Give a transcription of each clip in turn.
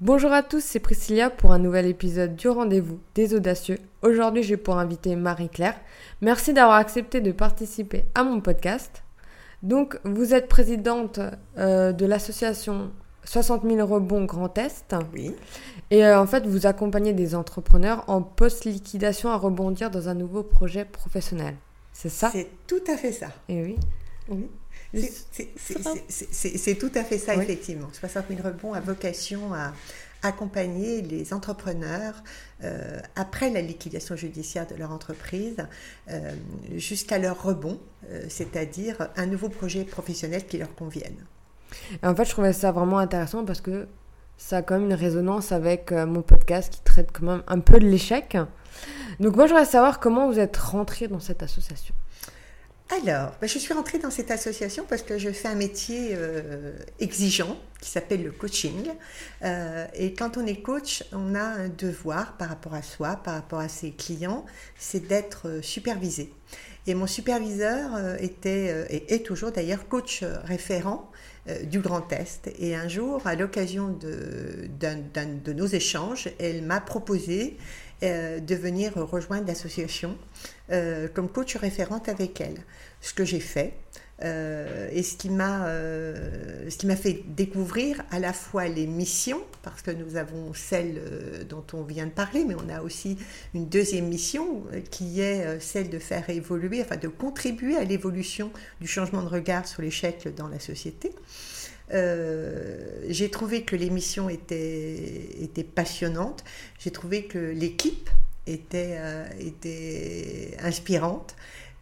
Bonjour à tous, c'est Priscilla pour un nouvel épisode du rendez-vous des audacieux. Aujourd'hui, j'ai pour inviter Marie-Claire. Merci d'avoir accepté de participer à mon podcast. Donc, vous êtes présidente euh, de l'association 60 000 rebonds Grand Est. Oui. Et euh, en fait, vous accompagnez des entrepreneurs en post-liquidation à rebondir dans un nouveau projet professionnel. C'est ça? C'est tout à fait ça. Et oui. Oui. C'est tout à fait ça, effectivement. 60 000 rebonds a vocation à accompagner les entrepreneurs euh, après la liquidation judiciaire de leur entreprise euh, jusqu'à leur rebond, euh, c'est-à-dire un nouveau projet professionnel qui leur convienne. Et en fait, je trouvais ça vraiment intéressant parce que ça a quand même une résonance avec mon podcast qui traite quand même un peu de l'échec. Donc moi, je voudrais savoir comment vous êtes rentré dans cette association. Alors, ben, je suis rentrée dans cette association parce que je fais un métier euh, exigeant qui s'appelle le coaching. Euh, et quand on est coach, on a un devoir par rapport à soi, par rapport à ses clients, c'est d'être euh, supervisé. Et mon superviseur était, et est toujours d'ailleurs, coach référent du Grand Est. Et un jour, à l'occasion de, de, nos échanges, elle m'a proposé de venir rejoindre l'association euh, comme coach référente avec elle. Ce que j'ai fait. Euh, et ce qui m'a euh, ce qui m'a fait découvrir à la fois les missions parce que nous avons celle dont on vient de parler mais on a aussi une deuxième mission qui est celle de faire évoluer enfin de contribuer à l'évolution du changement de regard sur l'échec dans la société j'ai trouvé que l'émission était, était passionnante. J'ai trouvé que l'équipe était, euh, était inspirante.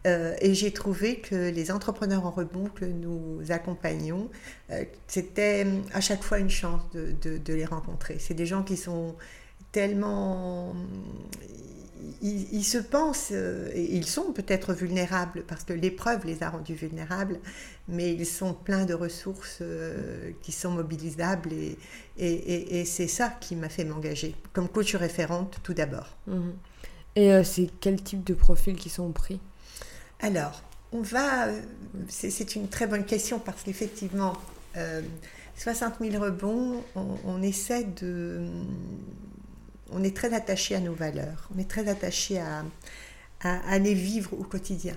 Euh, et j'ai trouvé que les entrepreneurs en rebond que nous accompagnons, euh, c'était à chaque fois une chance de les rencontrer. C'est des gens qui sont tellement ils, se pensent, euh, et ils sont peut-être vulnérables parce que l'épreuve les a rendus vulnérables, mais ils sont pleins de ressources euh, qui sont mobilisables et, et, c'est ça qui m'a fait m'engager comme coach référente tout d'abord. Mhm. Et euh, c'est quel type de profils qui sont pris? Alors, on va. C'est une très bonne question parce qu'effectivement, 60 000 rebonds, on essaie de on est très attaché à nos valeurs, on est très attaché à, à, les vivre au quotidien.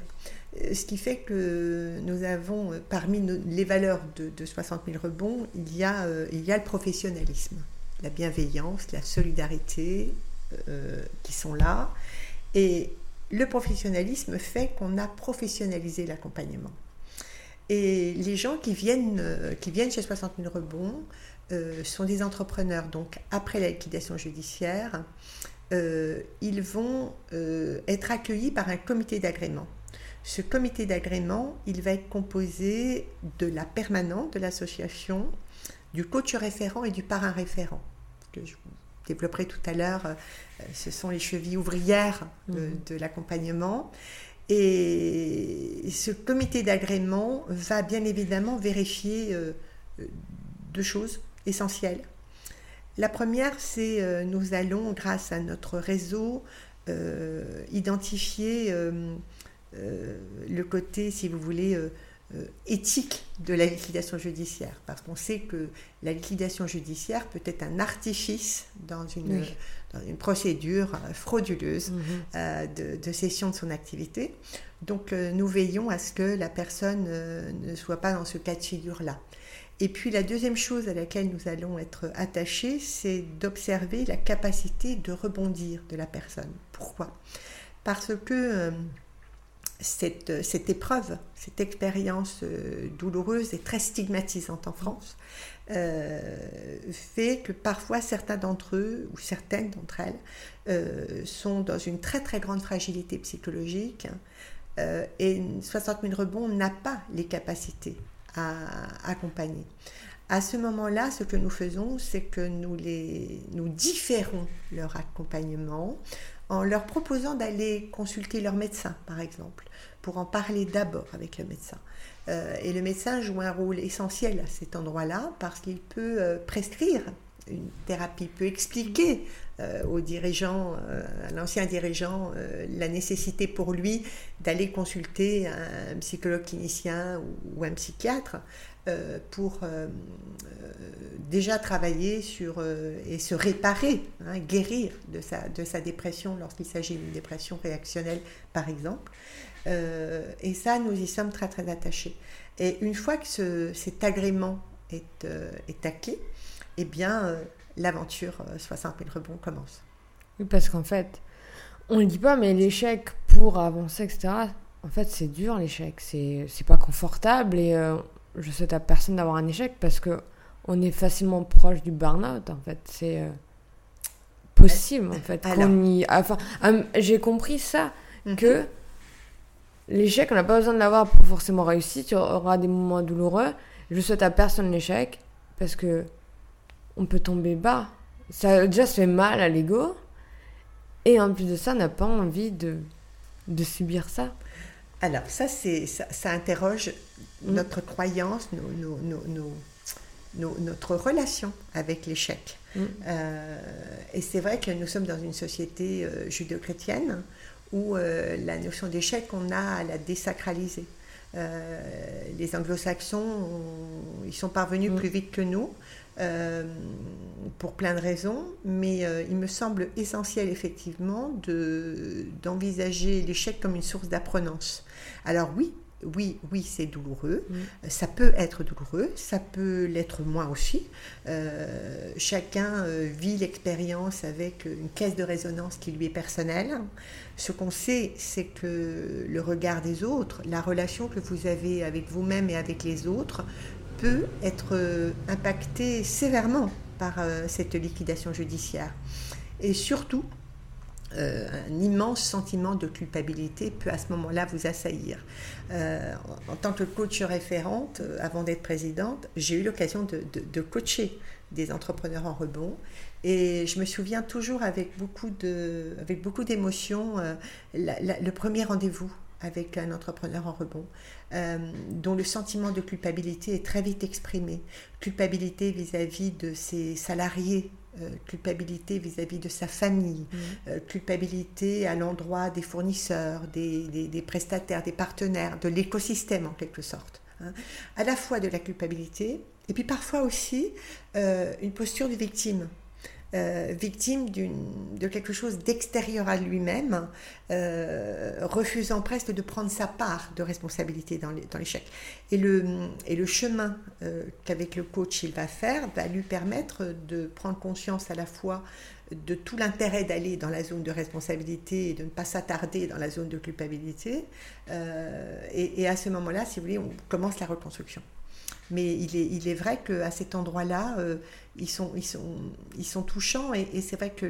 Euh, ce qui fait que nous avons, euh, parmi les valeurs de, 60 000 rebonds, il y, a, euh, il y a le professionnalisme, la bienveillance, la solidarité qui sont là. Et le professionnalisme fait qu'on a professionnalisé l'accompagnement. Et les gens qui viennent, qui viennent chez 60 000 rebonds euh, sont des entrepreneurs, donc après la liquidation judiciaire, euh, ils vont euh, être accueillis par un comité d'agrément. Ce comité d'agrément, il va être composé de la permanente de l'association, du coach référent et du parrain référent. Que je vous développerai tout à l'heure, ce sont les chevilles ouvrières de, mhm. de l'accompagnement. Et ce comité d'agrément va bien évidemment vérifier deux choses essentielles. La première, c'est euh, nous allons, grâce à notre réseau, euh, identifier euh, le côté, si vous voulez, éthique de la liquidation judiciaire. Parce qu'on sait que la liquidation judiciaire peut être un artifice dans une, une procédure frauduleuse mhm. de, de, cession de son activité. Donc nous veillons à ce que la personne ne soit pas dans ce cas de figure-là. Et puis la deuxième chose à laquelle nous allons être attachés, c'est d'observer la capacité de rebondir de la personne. Pourquoi? Parce que euh, cette, cette, épreuve, cette expérience euh, douloureuse et très stigmatisante en France, euh, fait que parfois certains d'entre eux ou certaines d'entre elles sont dans une très très grande fragilité psychologique et 60 000 rebonds n'a pas les capacités à accompagner. À ce moment-là, ce que nous faisons, c'est que nous, les, nous différons leur accompagnement en leur proposant d'aller consulter leur médecin, par exemple, pour en parler d'abord avec le médecin. Euh, et le médecin joue un rôle essentiel à cet endroit-là parce qu'il peut euh, prescrire une thérapie, peut expliquer euh, aux dirigeants, euh, à l'ancien dirigeant, euh, la nécessité pour lui d'aller consulter un psychologue clinicien ou, un psychiatre pour déjà travailler sur et se réparer, hein, guérir de sa, de sa dépression lorsqu'il s'agit d'une dépression réactionnelle, par exemple. et ça, nous y sommes très très attachés. Et une fois que cet agrément est, est acquis, eh bien, l'aventure 60 000 rebonds commence. Oui, parce qu'en fait, on ne le dit pas, mais l'échec pour avancer, etc., en fait, c'est dur l'échec. C'est, c'est pas confortable et euh, je souhaite à personne d'avoir un échec parce que on est facilement proche du burn-out, en fait. C'est euh, possible, en fait. y... enfin, hum, j'ai compris ça, mhm. que l'échec, on n'a pas besoin de l'avoir pour forcément réussir. Tu auras des moments douloureux. Je souhaite à personne l'échec parce que on peut tomber bas. Ça déjà se fait mal à l'ego. Et en plus de ça, on n'a pas envie de, de subir ça. Alors, ça, c'est, ça, ça interroge mm. notre croyance, nos, nos, nos, notre relation avec l'échec. Mm. Euh, et c'est vrai que nous sommes dans une société euh, judéo-chrétienne où euh, la notion d'échec, on a à la désacraliser. les anglo-saxons, ils sont parvenus mm. plus vite que nous. Euh, pour plein de raisons, mais euh, il me semble essentiel effectivement d'envisager l'échec comme une source d'apprenance. Alors oui, oui, oui, c'est douloureux. Ça peut être douloureux, ça peut l'être moins aussi. Euh, chacun vit l'expérience avec une caisse de résonance qui lui est personnelle. Ce qu'on sait, c'est que le regard des autres, la relation que vous avez avec vous-même et avec les autres, peut être euh, impacté sévèrement par euh, cette liquidation judiciaire. Et surtout, euh, un immense sentiment de culpabilité peut à ce moment-là vous assaillir. en, tant que coach référente, avant d'être présidente, j'ai eu l'occasion de, coacher des entrepreneurs en rebond. Et je me souviens toujours avec beaucoup d'émotion, le premier rendez-vous avec un entrepreneur en rebond, euh, dont le sentiment de culpabilité est très vite exprimé. Culpabilité vis-à-vis de ses salariés, euh, culpabilité vis-à-vis de sa famille, mmh. euh, culpabilité à l'endroit des fournisseurs, des, prestataires, des partenaires, de l'écosystème en quelque sorte. Hein. À la fois de la culpabilité et puis parfois aussi une posture de victime. Euh, victime de quelque chose d'extérieur à lui-même, euh, refusant presque de prendre sa part de responsabilité dans l'échec. Et le, et le chemin euh, qu'avec le coach il va faire va lui permettre de prendre conscience à la fois de tout l'intérêt d'aller dans la zone de responsabilité et de ne pas s'attarder dans la zone de culpabilité. Et, à ce moment-là, si vous voulez, on commence la reconstruction. Mais il est, il est vrai qu'à cet endroit-là, ils, sont, ils, sont, ils sont touchants et, c'est vrai que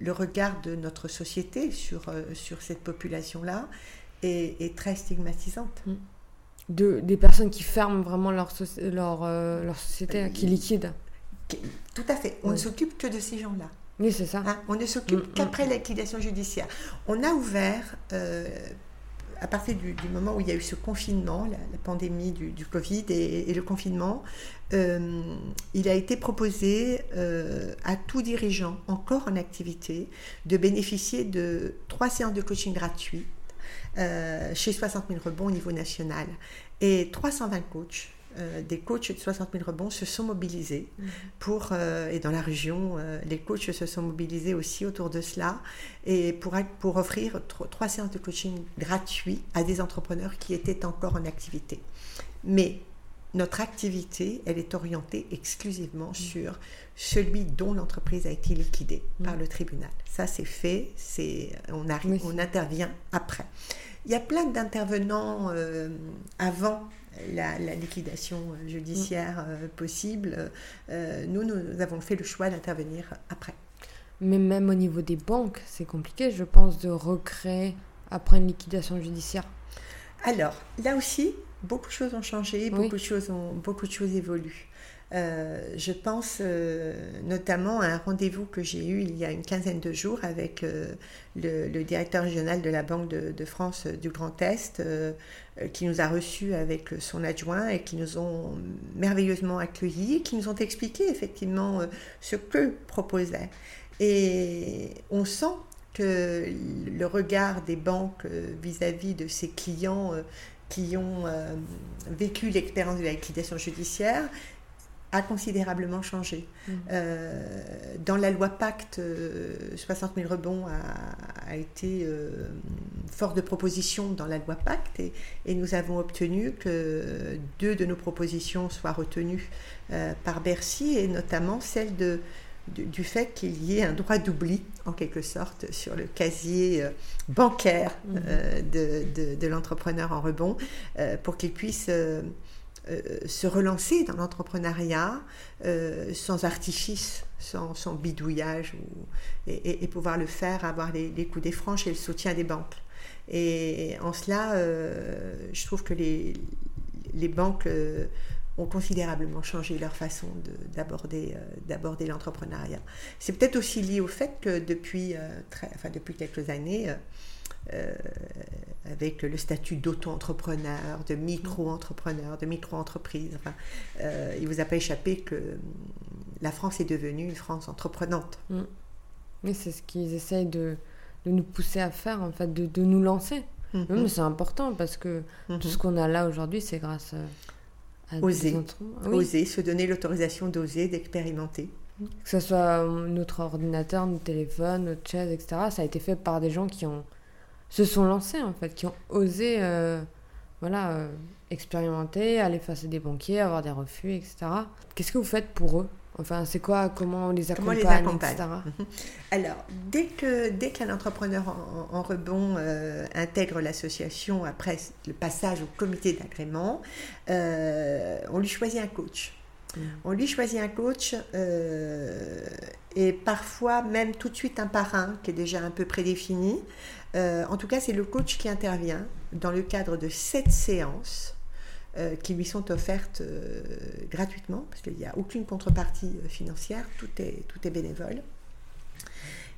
le, regard de notre société sur, euh, sur cette population-là est, est, très stigmatisante. Mm. De, des personnes qui ferment vraiment leur, leur, euh, leur société, hein, qui liquident. Tout à fait. On ne s'occupe que de ces gens-là. Oui, c'est ça. Hein, on ne s'occupe mm, mm, qu'après la liquidation judiciaire. On a ouvert à partir du, moment où il y a eu ce confinement, la, pandémie du, Covid et, le confinement, euh, il a été proposé euh, à tout dirigeant encore en activité de bénéficier de trois séances de coaching gratuites euh, chez 60 000 rebonds au niveau national et 320 coachs euh, des coachs de 60 000 rebonds se sont mobilisés mhm. pour, euh, et dans la région, euh, les coachs se sont mobilisés aussi autour de cela, et pour, pour offrir trois séances de coaching gratuits à des entrepreneurs qui étaient encore en activité. Mais notre activité, elle est orientée exclusivement mhm. sur celui dont l'entreprise a été liquidée par mhm. le tribunal. Ça, c'est fait, c'est, on, arrive, on intervient après. Il y a plein d'intervenants avant la, liquidation euh, judiciaire euh, possible, euh, nous, nous avons fait le choix d'intervenir après. Mais même au niveau des banques, c'est compliqué, je pense, de recréer après une liquidation judiciaire. Alors, là aussi, beaucoup de choses ont changé, beaucoup, de, choses ont, beaucoup de choses évoluent. Euh, je pense euh, notamment à un rendez-vous que j'ai eu il y a une quinzaine de jours avec euh, le, directeur régional de la Banque de, France du Grand Est, qui nous a reçus avec son adjoint et qui nous ont merveilleusement accueillis, qui nous ont expliqué effectivement ce que proposait. Et on sent que le regard des banques vis-à-vis de ses clients qui ont vécu l'expérience de la liquidation judiciaire a considérablement changé. Mmh. Euh, dans la loi Pacte, 60 000 rebonds a, été euh, fort de propositions dans la loi Pacte et, nous avons obtenu que deux de nos propositions soient retenues euh, par Bercy et notamment celle de, du, fait qu'il y ait un droit d'oubli, en quelque sorte, sur le casier bancaire mmh. de, de l'entrepreneur en rebond pour qu'il puisse euh, se relancer dans l'entrepreneuriat euh, sans artifice, sans, bidouillage, et, pouvoir le faire, avoir les, coups des franches et le soutien des banques. Et en cela, euh, je trouve que les, banques ont considérablement changé leur façon d'aborder l'entrepreneuriat. C'est peut-être aussi lié au fait que depuis quelques années, euh, avec le statut d'auto-entrepreneur, de micro-entrepreneur, de micro-entreprise. Enfin, euh, il ne vous a pas échappé que la France est devenue une France entreprenante. Mm. Oui, c'est ce qu'ils essayent de, de, nous pousser à faire, en fait, de, de nous lancer. Mais c'est important parce que tout mm-hmm. ce qu'on a là aujourd'hui, c'est grâce à oser, oser, se donner l'autorisation d'oser, d'expérimenter. Que ce soit notre ordinateur, notre téléphone, notre chaise, etc., ça a été fait par des gens qui ont se sont lancés en fait, qui ont osé euh, voilà, euh, expérimenter, aller face à des banquiers, avoir des refus, etc. Qu'est-ce que vous faites pour eux? Enfin, c'est quoi Comment on les accompagne, etc. Mhm. Alors, dès que dès qu'un entrepreneur en, rebond euh, intègre l'association après le passage au comité d'agrément, on lui choisit un coach. Mm. On lui choisit un coach et parfois même tout de suite un parrain qui est déjà un peu prédéfini. Euh, en tout cas, c'est le coach qui intervient dans le cadre de sept séances euh, qui lui sont offertes euh, gratuitement, parce qu'il n'y a aucune contrepartie financière, tout est, tout est bénévole.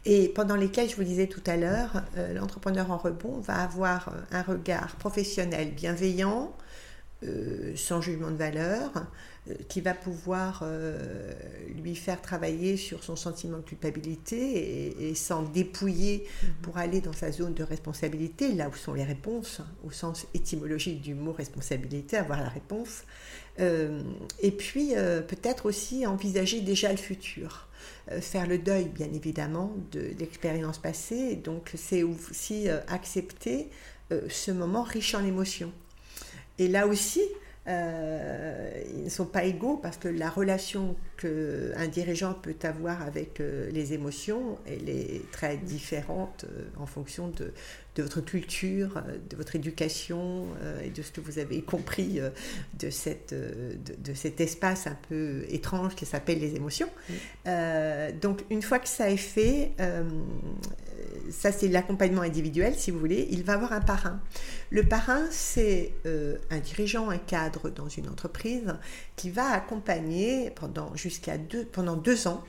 Et pendant lesquelles, je vous disais tout à l'heure, l'entrepreneur en rebond va avoir un regard professionnel bienveillant, sans jugement de valeur, qui va pouvoir euh, lui faire travailler sur son sentiment de culpabilité et, s'en dépouiller mhm. pour aller dans sa zone de responsabilité, là où sont les réponses, au sens étymologique du mot responsabilité, avoir la réponse. Euh, et puis peut-être aussi envisager déjà le futur. faire le deuil, bien évidemment, de l'expérience passée. Donc c'est aussi accepter ce moment riche en émotions. Et là aussi, euh, ils ne sont pas égaux parce que la relation qu'un dirigeant peut avoir avec euh, les émotions, elle est très différente euh, en fonction de, de votre culture, de votre éducation et de ce que vous avez compris de, cette, de, cet espace un peu étrange qui s'appelle les émotions. donc une fois que ça est fait, ça c'est l'accompagnement individuel si vous voulez, il va avoir un parrain. Le parrain c'est un dirigeant, un cadre dans une entreprise qui va accompagner pendant jusqu'à deux, pendant deux ans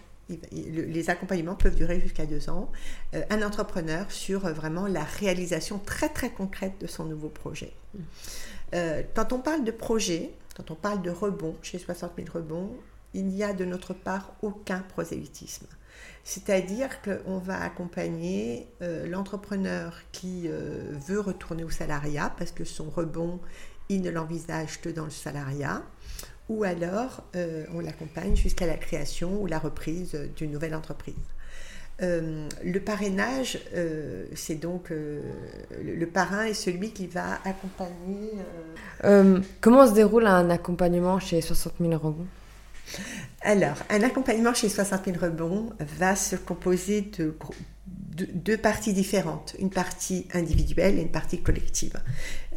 les accompagnements peuvent durer jusqu'à deux ans, euh, un entrepreneur sur euh, vraiment la réalisation très très concrète de son nouveau projet. Euh, quand on parle de projet, quand on parle de rebond, chez 60 000 rebonds, il n'y a de notre part aucun prosélytisme. C'est-à-dire qu'on va accompagner l'entrepreneur qui veut retourner au salariat parce que son rebond, il ne l'envisage que dans le salariat ou alors euh, on l'accompagne jusqu'à la création ou la reprise d'une nouvelle entreprise. Euh, le parrainage, euh, c'est donc le, parrain est celui qui va accompagner. comment se déroule un accompagnement chez 60 000 rebonds Alors, un accompagnement chez 60 000 rebonds va se composer de deux parties différentes, une partie individuelle et une partie collective.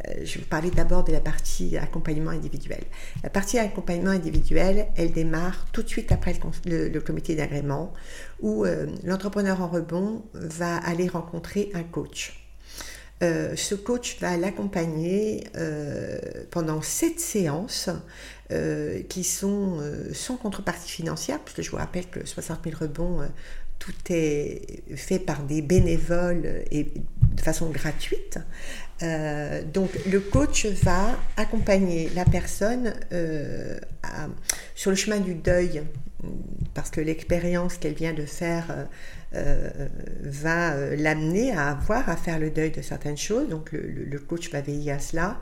Euh, je vais vous parler d'abord de la partie accompagnement individuel. La partie accompagnement individuel, elle démarre tout de suite après le, comité d'agrément où euh, l'entrepreneur en rebond va aller rencontrer un coach. Euh, ce coach va l'accompagner pendant sept séances qui sont sans contrepartie financière, puisque je vous rappelle que 60 000 rebonds tout est fait par des bénévoles et de façon gratuite. Euh, donc le coach va accompagner la personne euh, sur le chemin du deuil parce que l'expérience qu'elle vient de faire euh, va l'amener à avoir à faire le deuil de certaines choses, donc le, coach va veiller à cela,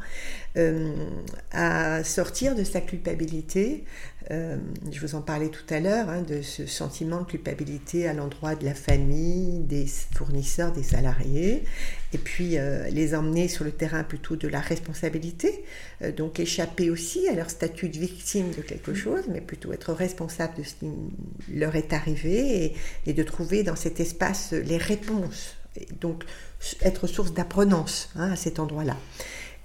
à sortir de sa culpabilité. Je vous en parlais tout à l'heure, hein, de ce sentiment de culpabilité à l'endroit de la famille, des fournisseurs, des salariés, et puis les emmener sur le terrain plutôt de la responsabilité, donc échapper aussi à leur statut de victime de quelque chose, mais plutôt être responsable de ce qui leur est arrivé et, et de trouver dans cet espace les réponses, donc être source d'apprenance hein, à cet endroit-là.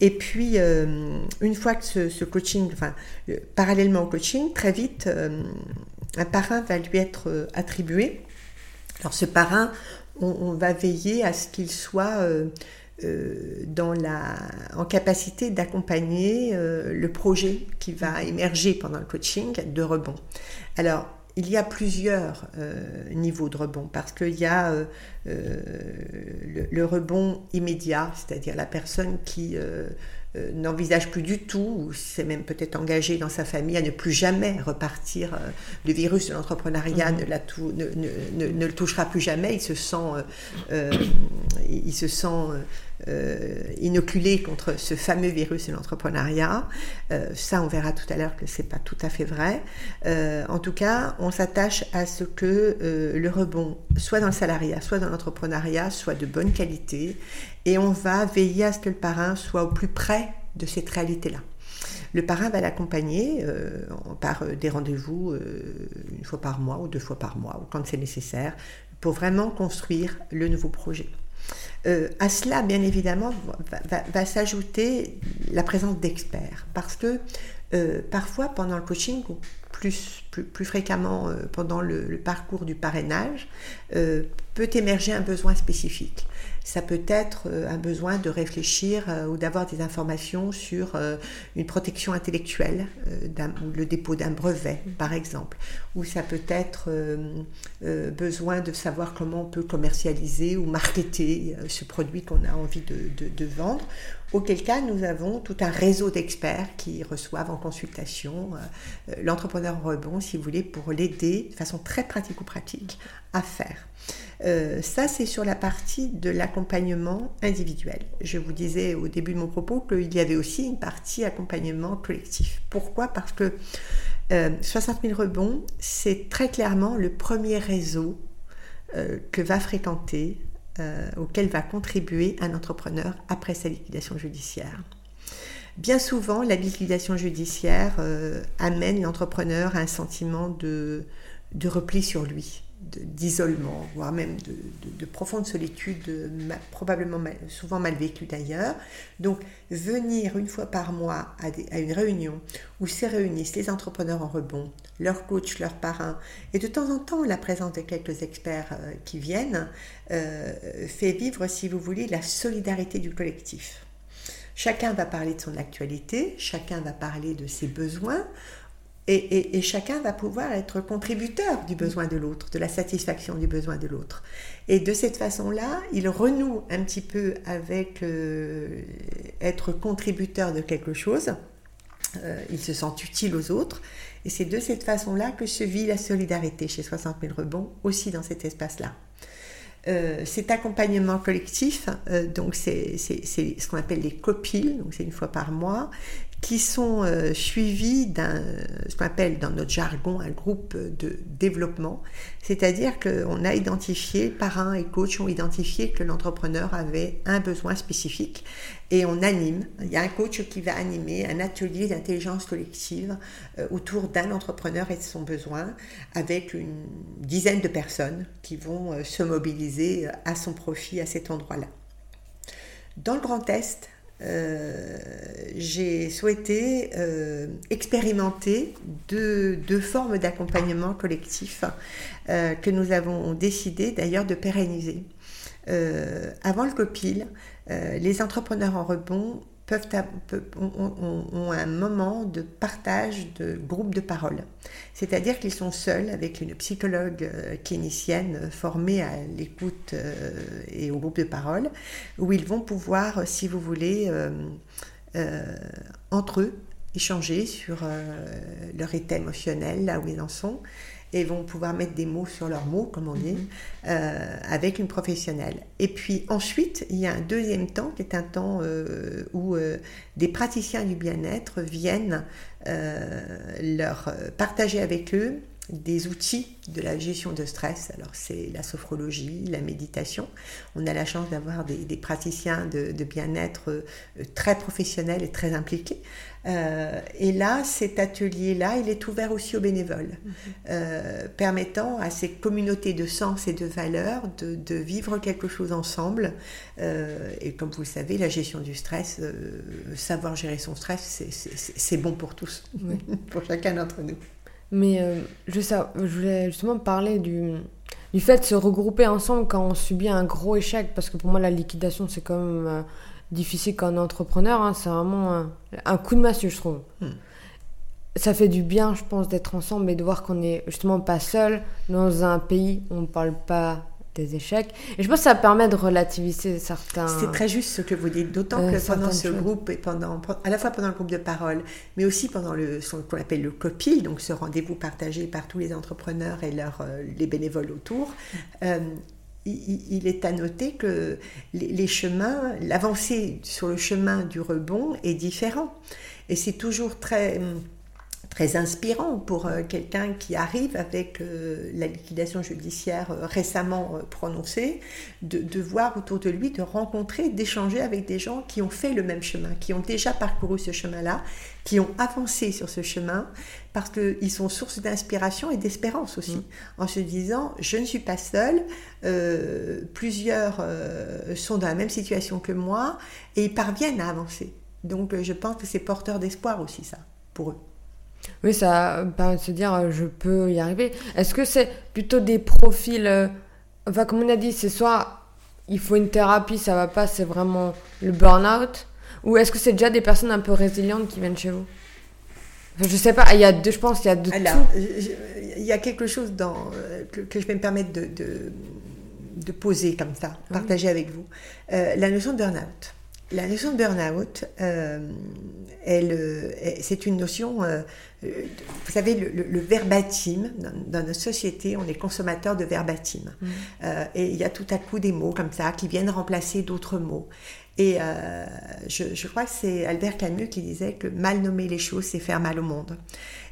Et puis, euh, une fois que ce, coaching, enfin, euh, parallèlement au coaching, très vite, euh, un parrain va lui être attribué. Alors, ce parrain, on, va veiller à ce qu'il soit dans la, en capacité d'accompagner le projet qui va émerger pendant le coaching de rebond. Alors, il y a plusieurs euh, niveaux de rebond parce qu'il y a euh, euh, le, rebond immédiat, c'est-à-dire la personne qui n'envisage plus du tout, ou s'est même peut-être engagé dans sa famille à ne plus jamais repartir. le virus de l'entrepreneuriat mmh. ne, ne, le touchera plus jamais. Il se sent, il se sent euh, inoculé contre ce fameux virus de l'entrepreneuriat. Euh, ça, on verra tout à l'heure que c'est pas tout à fait vrai. Euh, en tout cas, on s'attache à ce que le rebond, soit dans le salariat, soit dans l'entrepreneuriat, soit de bonne qualité, et on va veiller à ce que le parrain soit au plus près de cette réalité-là. Le parrain va l'accompagner par des rendez-vous une fois par mois ou deux fois par mois, ou quand c'est nécessaire, pour vraiment construire le nouveau projet. Euh, à cela, bien évidemment, va, s'ajouter la présence d'experts. Parce que euh, parfois, pendant le coaching, plus, plus, fréquemment euh, pendant le, parcours du parrainage, peut émerger un besoin spécifique. Ça peut être euh, un besoin de réfléchir euh, ou d'avoir des informations sur euh, une protection intellectuelle, ou le dépôt d'un brevet, par exemple. Ou ça peut être besoin de savoir comment on peut commercialiser ou marketer ce produit qu'on a envie de, vendre. Auquel cas, nous avons tout un réseau d'experts qui reçoivent en consultation l'entrepreneur rebond, si vous voulez, pour l'aider de façon très pratico-pratique à faire. Euh, ça, c'est sur la partie de l'accompagnement individuel. Je vous disais au début de mon propos qu'il y avait aussi une partie accompagnement collectif. Pourquoi? Parce que 60 euh, 000 rebonds, c'est très clairement le premier réseau euh, que va fréquenter, auquel va contribuer un entrepreneur après sa liquidation judiciaire. Bien souvent, la liquidation judiciaire amène l'entrepreneur à un sentiment de repli sur lui d'isolement, voire même de, profonde solitude, probablement souvent mal vécue d'ailleurs. Donc venir une fois par mois à, une réunion où se réunissent les entrepreneurs en rebond, leurs coachs, leurs parrains, et de temps en temps la présence de quelques experts euh, qui viennent, euh, fait vivre, si vous voulez, la solidarité du collectif. Chacun va parler de son actualité, chacun va parler de ses besoins, et, chacun va pouvoir être contributeur du besoin de l'autre, de la satisfaction du besoin de l'autre. Et de cette façon-là, il renoue un petit peu avec euh, être contributeur de quelque chose. Euh, il se sent utile aux autres. Et c'est de cette façon-là que se vit la solidarité chez 60 000 rebonds, aussi dans cet espace-là. Euh, cet accompagnement collectif, donc c'est ce qu'on appelle les copiles, donc c'est une fois par mois, qui sont euh, suivis d'un, ce qu'on appelle dans notre jargon un groupe de développement, c'est-à-dire qu'on a identifié, parrains et coachs ont identifié que l'entrepreneur avait un besoin spécifique et on anime. Il y a un coach qui va animer un atelier d'intelligence collective euh, autour d'un entrepreneur et de son besoin avec une dizaine de personnes qui vont euh, se mobiliser à son profit à cet endroit-là. Dans le Grand Est, euh, j'ai souhaité euh, expérimenter deux, formes d'accompagnement collectif euh, que nous avons décidé d'ailleurs de pérenniser. avant le COPIL, les entrepreneurs en rebond ont, un moment de partage de groupes de parole. C'est-à-dire qu'ils sont seuls avec une psychologue euh, clinicienne euh, formée à l'écoute euh, et au groupe de parole, où ils vont pouvoir, si vous voulez, entre eux, échanger sur leur état émotionnel, là où ils en sont, et vont pouvoir mettre des mots sur leurs mots, comme on dit, mhm. euh, avec une professionnelle. Et puis ensuite, il y a un deuxième temps qui est un temps euh, où euh, des praticiens du bien-être viennent leur partager avec eux des outils de la gestion de stress. Alors c'est la sophrologie, la méditation. On a la chance d'avoir des, praticiens de, bien-être euh, très professionnels et très impliqués. Euh, et là, cet atelier-là, il est ouvert aussi aux bénévoles, mhm. euh, permettant à ces communautés de sens et de valeurs de, vivre quelque chose ensemble. et comme vous le savez, la gestion du stress, savoir gérer son stress, c'est bon pour tous, pour chacun d'entre nous. Mais euh, je, je voulais justement parler du, du fait de se regrouper ensemble quand on subit un gros échec, parce que pour moi, la liquidation, c'est euh, difficile est entrepreneur. Hein. c'est vraiment un, coup de massue, je trouve. Hmm. Ça fait du bien, je pense, d'être ensemble et de voir qu'on est justement pas seul dans un pays où on ne parle pas des échecs. Et je pense que ça permet de relativiser certains. C'est très juste ce que vous dites, d'autant euh, que pendant ce groupe et pendant, à la fois pendant le groupe de parole, mais aussi pendant le, ce qu'on appelle le COPIL, donc ce rendez-vous partagé par tous les entrepreneurs et leurs, euh, les bénévoles autour. Euh, il, est à noter que les, chemins, l'avancée sur le chemin du rebond est différent. Et c'est toujours très hum, très inspirant pour euh, quelqu'un qui arrive avec euh, la liquidation judiciaire euh, récemment prononcée, de, voir autour de lui, de rencontrer, d'échanger avec des gens qui ont fait le même chemin, qui ont déjà parcouru ce chemin-là, qui ont avancé sur ce chemin, parce qu'ils sont source d'inspiration et d'espérance aussi, mmh. en se disant, je ne suis pas seule, plusieurs sont dans la même situation que moi, et ils parviennent à avancer. Donc je pense que c'est porteur d'espoir aussi, ça, pour eux. Oui, ça permet de se dire euh, je peux y arriver. Est-ce que c'est plutôt des profils. Euh, enfin, comme on a dit, c'est soit il faut une thérapie, ça va pas, c'est vraiment le burn-out Ou est-ce que c'est déjà des personnes un peu résilientes qui viennent chez vous? Je sais pas, il y a deux, je pense, il y a deux. il y a quelque chose dans, euh, que, je vais me permettre de, de, poser comme ça, partager avec vous. la notion de burn-out. La notion de burn-out, euh, c'est une notion, euh, vous savez, le, verbatim, dans, notre société, on est consommateur de verbatim. Mm. Euh, et il y a tout à coup des mots comme ça qui viennent remplacer d'autres mots. Et je, je, crois que c'est Albert Camus qui disait que mal nommer les choses, c'est faire mal au monde.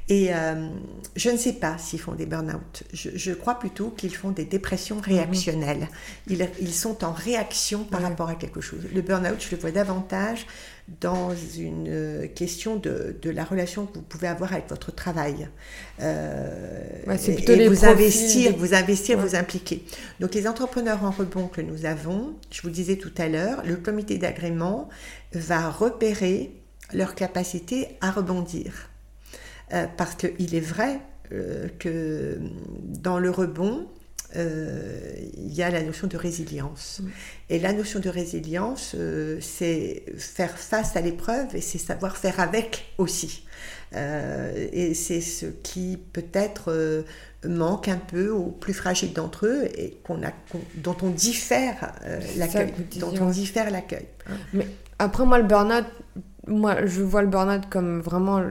Et euh, je ne sais pas s'ils font des burn-out. Je, crois plutôt qu'ils font des dépressions mhm. réactionnelles. Ils, ils sont en réaction par rapport à quelque chose. Le burn-out, je le vois davantage dans une euh, question de, de, la relation que vous pouvez avoir avec votre travail. Euh, c'est plutôt et vous investir, vous investir, vous impliquer. Donc les entrepreneurs en rebond que nous avons, je vous disais tout à l'heure, le comité d'agrément va repérer leur capacité à rebondir. Euh, parce qu'il est vrai euh, que dans le rebond, euh, il y a la notion de résilience. Mm. Et la notion de résilience, c'est faire face à l'épreuve et c'est savoir faire avec aussi. et c'est ce qui peut-être manque un peu aux plus fragiles d'entre eux et qu'on a, dont on diffère l'accueil. Dont on diffère l'accueil. Mais après, moi, le burn-out, moi, je vois le burn-out comme vraiment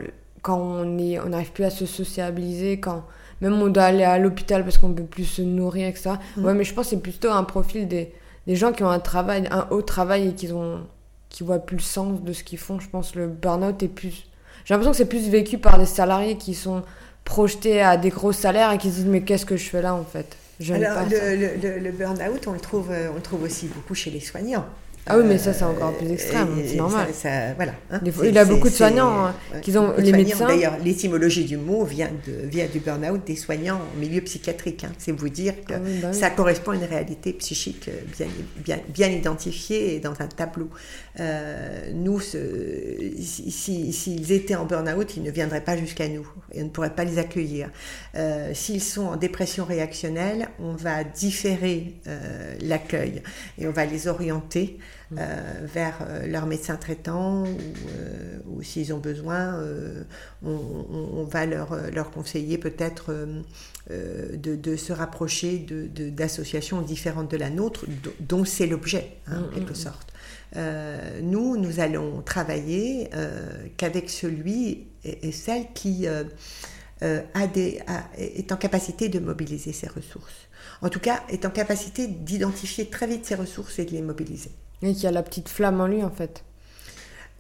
quand on est on n'arrive plus à se sociabiliser quand même on doit aller à l'hôpital parce qu'on peut plus se nourrir etc mm. ouais mais je pense que c'est plutôt un profil des, des gens qui ont un travail un haut travail et qui ont qui voient plus le sens de ce qu'ils font je pense le burn-out est plus j'ai l'impression que c'est plus vécu par des salariés qui sont projetés à des gros salaires et qui se disent mais qu'est-ce que je fais là en fait? Alors, le, le, le burn-out, on le, trouve, on le trouve aussi beaucoup chez les soignants. Ah oui, mais ça, c'est encore plus extrême, c'est normal. voilà, hein. il a beaucoup de soignants hein, qui ont les médecins. D'ailleurs, l'étymologie du mot vient, de, vient du burn-out des soignants en milieu psychiatrique. Hein. C'est vous dire que ah bah ça correspond à une réalité psychique bien, bien, bien identifiée dans un tableau. Euh, nous, s'ils si, étaient en burn-out, ils ne viendraient pas jusqu'à nous et on ne pourrait pas les accueillir. Euh, s'ils sont en dépression réactionnelle, on va différer euh, l'accueil et on va les orienter euh, vers euh, leur médecin traitant ou, euh, s'ils ont besoin, on, va leur, leur conseiller peut-être de, de, se rapprocher d'associations de, différentes de la nôtre, dont c'est l'objet, hein, en mm, quelque mm, mm. Sorte. nous, nous allons travailler qu'avec celui et, celle qui a des, est en capacité de mobiliser ses ressources. En tout cas, est en capacité d'identifier très vite ses ressources et de les mobiliser. Et qui a la petite flamme en lui, en fait.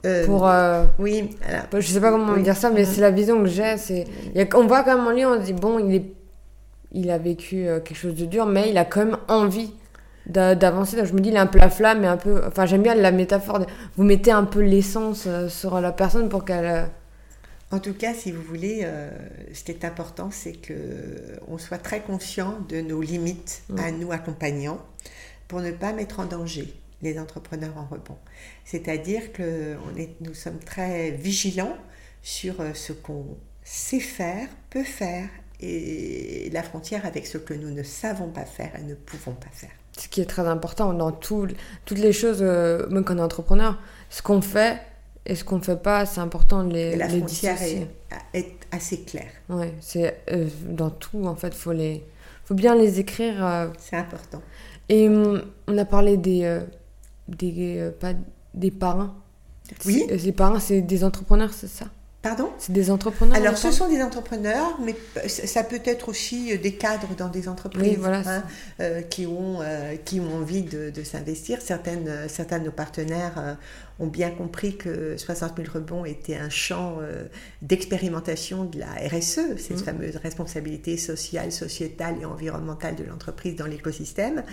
Euh, pour euh, oui je sais pas comment dire ça mais c'est la vision que j'ai c'est on voit quand même en lui on se dit bon il est il a vécu euh, quelque chose de dur mais il a quand même envie d'avancer je me dis il a un plat flamme mais un peu enfin j'aime bien la métaphore vous mettez un peu l'essence sur la personne pour qu'elle en tout cas, si vous voulez, ce qui est important, c'est que on soit très conscient de nos limites à nous accompagnants pour ne pas mettre en danger les entrepreneurs en rebond. C'est-à-dire que on est, nous sommes très vigilants sur euh, ce qu'on sait faire, peut faire, et la frontière avec ce que nous ne savons pas faire et ne pouvons pas faire. Ce qui est très important dans tout, toutes les choses, euh, même quand on est entrepreneur, ce qu'on fait et ce qu'on ne fait pas, c'est important de les, la les frontière est, assez claire. Oui, c'est euh, dans tout en fait, faut les, faut bien les écrire. C'est important. Et hum, on a parlé des des, euh, pas, des parrains. Oui. Les parrains, c'est des entrepreneurs, c'est ça? Pardon C'est des entrepreneurs Alors, ce sont des entrepreneurs, mais ça peut être aussi des cadres dans des entreprises hein, euh, qui, ont, euh, qui ont envie de, de s'investir. Certaines, certains de nos partenaires ont bien compris que 60 000 rebonds était un champ euh, d'expérimentation de la RSE, cette mmh. fameuse responsabilité sociale, sociétale et environnementale de l'entreprise dans l'écosystème.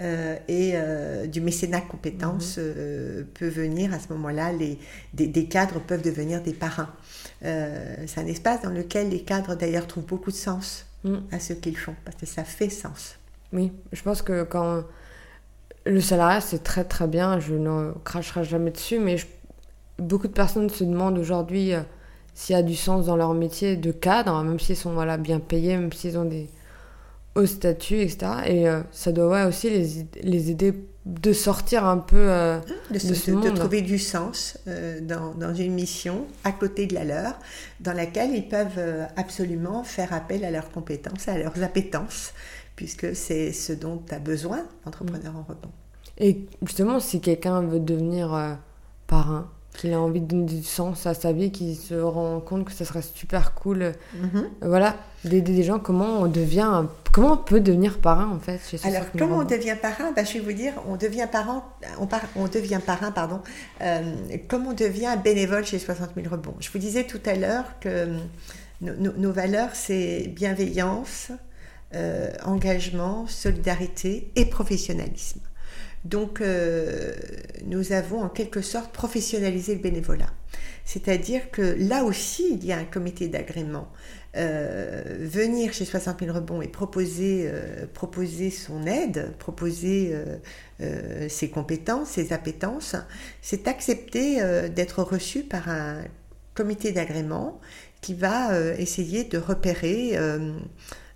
Euh, et euh, du mécénat compétences mmh. peut venir à ce moment-là, les, des, cadres peuvent devenir des parrains. C'est un espace dans lequel les cadres d'ailleurs trouvent beaucoup de sens mmh. à ce qu'ils font, parce que ça fait sens. Oui, je pense que quand le salariat, c'est très très bien, je ne cracherai jamais dessus, mais beaucoup de personnes se demandent aujourd'hui euh, s'il y a du sens dans leur métier de cadre, même s'ils sont voilà, bien payés, même s'ils ont des hauts statuts, etc. Et euh, ça doit aussi les, les, aider de sortir un peu euh, de, ce, de, trouver du sens dans, dans, une mission à côté de la leur, dans laquelle ils peuvent absolument faire appel à leurs compétences, à leurs appétences puisque c'est ce dont tu as besoin, entrepreneur en rebond. Et justement, si quelqu'un veut devenir euh, parrain, qu'il a envie de donner du sens à sa vie, qu'il se rend compte que ça serait super cool, euh, mhm. voilà, d'aider des gens, comment on devient, comment on peut devenir parrain en fait chez Alors, comment on devient parrain? Bah, Je vais vous dire, on devient parrain, on, on devient parrain, pardon, euh, comme on devient bénévole chez 60 000 rebonds. Je vous disais tout à l'heure que nos valeurs, c'est bienveillance, euh, engagement, solidarité et professionnalisme. Donc euh, nous avons en quelque sorte professionnalisé le bénévolat. C'est-à-dire que là aussi, il y a un comité d'agrément. Euh, venir chez 60 000 rebonds et proposer, proposer son aide, proposer ses compétences, ses appétences, c'est accepter d'être reçu par un comité d'agrément qui va essayer de repérer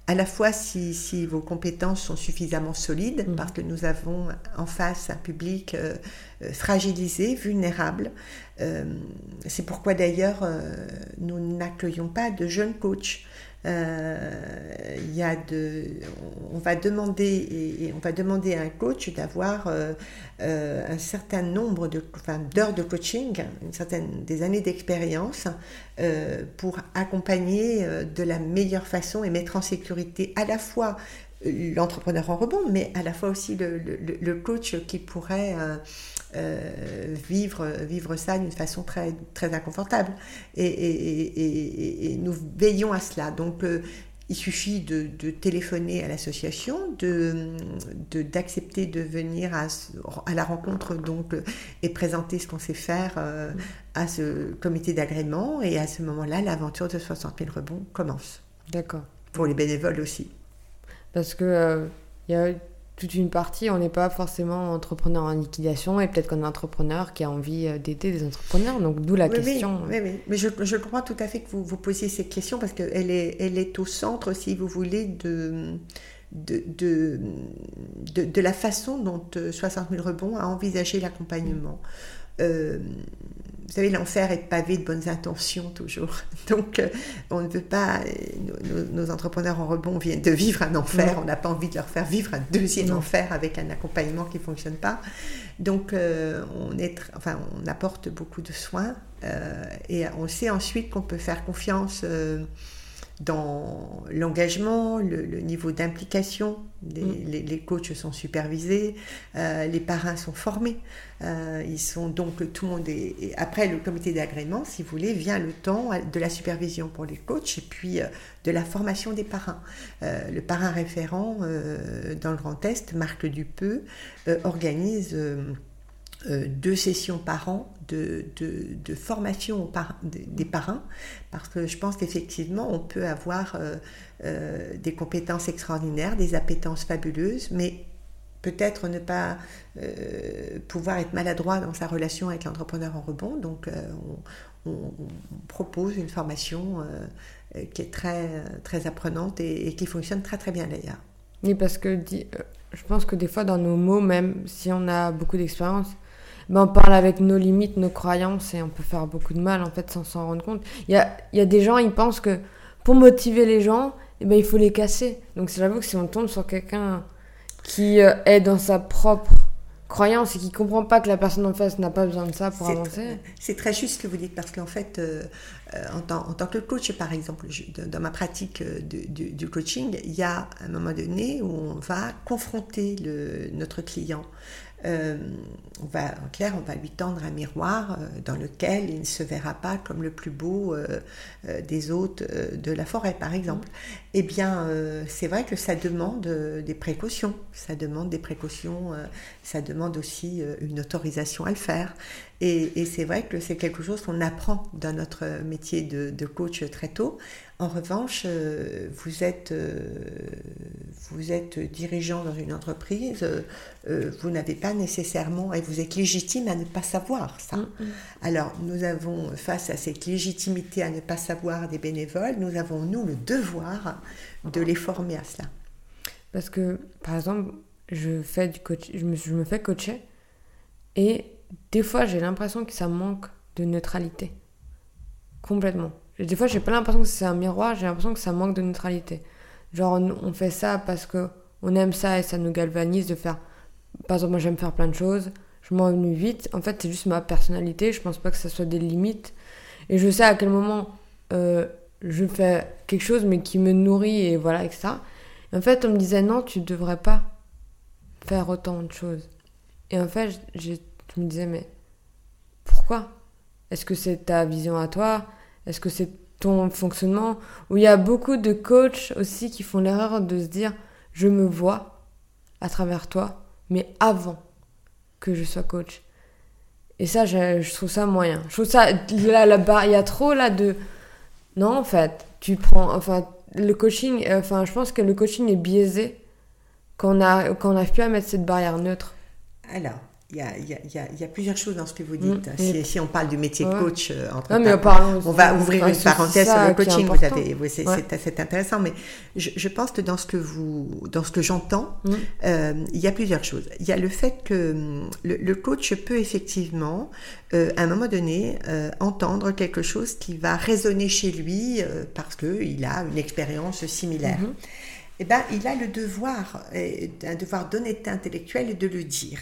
à la fois si, vos compétences sont suffisamment solides, mm. parce que nous avons en face un public euh, euh, fragilisé, vulnérable. Euh, c'est pourquoi d'ailleurs nous n'accueillons pas de jeunes coachs. Euh, y a de, on va demander on va demander à un coach d'avoir euh, euh, un certain nombre de, enfin, d'heures de coaching, une certaine des années d'expérience pour accompagner de la meilleure façon et mettre en sécurité à la fois l'entrepreneur en rebond, mais à la fois aussi le, coach qui pourrait euh, vivre, vivre ça d'une façon très, très inconfortable. Et, et, nous veillons à cela. Donc, euh, il suffit de, de téléphoner à l'association, de, d'accepter de, venir à, à, la rencontre donc, et présenter ce qu'on sait faire euh, à ce comité d'agrément. Et à ce moment-là, l'aventure de 60 000 rebonds commence. D'accord. Pour les bénévoles aussi. Parce que il y a toute une partie, on n'est pas forcément entrepreneur en liquidation et peut-être qu'on est entrepreneur qui a envie euh, d'aider des entrepreneurs. Donc d'où la question. Oui, oui, mais je, je, comprends tout à fait que vous vous posiez cette question parce qu'elle est, elle est au centre, si vous voulez, de, de, de, de, la façon dont 60 euh, 000 rebonds a envisagé l'accompagnement. Euh, vous savez, l'enfer est pavé de bonnes intentions toujours. Donc, euh, on ne veut pas. Nos, entrepreneurs en rebond viennent de vivre un enfer. On n'a pas envie de leur faire vivre un deuxième enfer avec un accompagnement qui ne fonctionne pas. Donc, euh, on, est, enfin, on apporte beaucoup de soins euh, et on sait ensuite qu'on peut faire confiance dans l'engagement, le, niveau d'implication. Les, mm. les, coachs sont supervisés, euh, les parrains sont formés. Euh, ils sont donc tout le monde est, après le comité d'agrément, si vous voulez, vient le temps de la supervision pour les coachs et puis euh, de la formation des parrains. le parrain référent dans le Grand Est, Marc Dupeux, organise deux sessions par an de, formation des parrains, parce que je pense qu'effectivement, on peut avoir euh, euh, des compétences extraordinaires, des appétences fabuleuses, mais peut-être ne pas pouvoir être maladroit dans sa relation avec l'entrepreneur en rebond. Donc, on, propose une formation qui est très, très apprenante et, et, qui fonctionne très très bien d'ailleurs. Oui, parce que je pense que des fois, dans nos mots, même si on a beaucoup d'expérience, ben, on parle avec nos limites, nos croyances et on peut faire beaucoup de mal en fait sans s'en rendre compte. Il y a, y a, des gens, ils pensent que pour motiver les gens, eh ben, il faut les casser. Donc j'avoue que si on tombe sur quelqu'un qui euh, est dans sa propre croyance et qui comprend pas que la personne en face n'a pas besoin de ça pour avancer. C'est très juste ce que vous dites parce qu'en fait, euh, euh, en, tant, en, tant, que coach, par exemple, dans ma pratique du, coaching, il y a un moment donné où on va confronter le, notre client euh, on va, en clair, on va lui tendre un miroir euh, dans lequel il ne se verra pas comme le plus beau euh, des hôtes de la forêt, par exemple. Eh bien, c'est vrai que ça demande des précautions. Ça demande des précautions. ça demande aussi une autorisation à le faire. Et, c'est vrai que c'est quelque chose qu'on apprend dans notre métier de, coach très tôt. En revanche, euh, vous êtes, euh, vous êtes dirigeant dans une entreprise, euh, vous n'avez pas nécessairement, et vous êtes légitime à ne pas savoir ça. Mm, mm. Alors, nous avons, face à cette légitimité à ne pas savoir des bénévoles, nous avons, nous, le devoir de les former à cela. Parce que, par exemple, je, fais du coach, je, me, je me fais coacher et des fois, j'ai l'impression que ça manque de neutralité. Complètement. Des fois, j'ai pas l'impression que c'est un miroir, j'ai l'impression que ça manque de neutralité. Genre, on, fait ça parce que on aime ça et ça nous galvanise de faire. Par exemple, moi, j'aime faire plein de choses, je m'ennuie vite. En fait, c'est juste ma personnalité, je pense pas que ça soit des limites. Et je sais à quel moment euh, je fais quelque chose, mais qui me nourrit et voilà, etc. Et en fait, on me disait non, tu devrais pas faire autant de choses. Et en fait, j'ai je me disais, mais pourquoi? Est-ce que c'est ta vision à toi? Est-ce que c'est ton fonctionnement? Où il y a beaucoup de coachs aussi qui font l'erreur de se dire, je me vois à travers toi, mais avant que je sois coach. Et ça, je, trouve ça moyen. Je trouve ça, là, là-bas, il y a trop là de... Non, en fait, tu prends, enfin, le coaching, enfin, je pense que le coaching est biaisé quand on n'arrive plus à mettre cette barrière neutre. Alors, il y, a, il, y a, il y a, plusieurs choses dans ce que vous dites. Mm. si, si, on parle du métier de coach, euh, entre mais on va ouvrir une parenthèse sur le coaching. Vous avez, oui, c'est intéressant, mais je, je, pense que dans ce que vous, dans ce que j'entends, mm. euh, il y a plusieurs choses. Il y a le fait que le, le coach peut effectivement, euh, à un moment donné, euh, entendre quelque chose qui va résonner chez lui parce que il a une expérience similaire. Mm-hmm eh ben, il a le devoir, euh, un devoir d'honnêteté intellectuelle de le dire.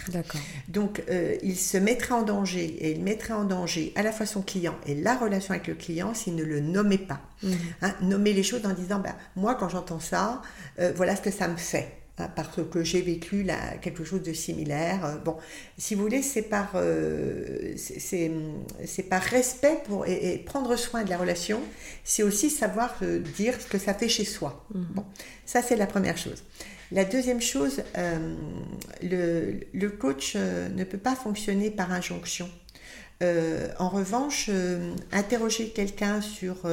Donc, euh, il se mettrait en danger et il mettrait en danger à la fois son client et la relation avec le client s'il ne le nommait pas. Mhm. Hein, nommer les choses en disant, ben, moi, quand j'entends ça, euh, voilà ce que ça me fait. Hein, parce que j'ai vécu là, quelque chose de similaire. Euh, bon, si vous voulez, c'est par, euh, c'est par respect pour, et, prendre soin de la relation, c'est aussi savoir euh, dire ce que ça fait chez soi. Mhm. Bon, ça c'est la première chose. La deuxième chose, le, le, coach ne peut pas fonctionner par injonction. en revanche, interroger quelqu'un sur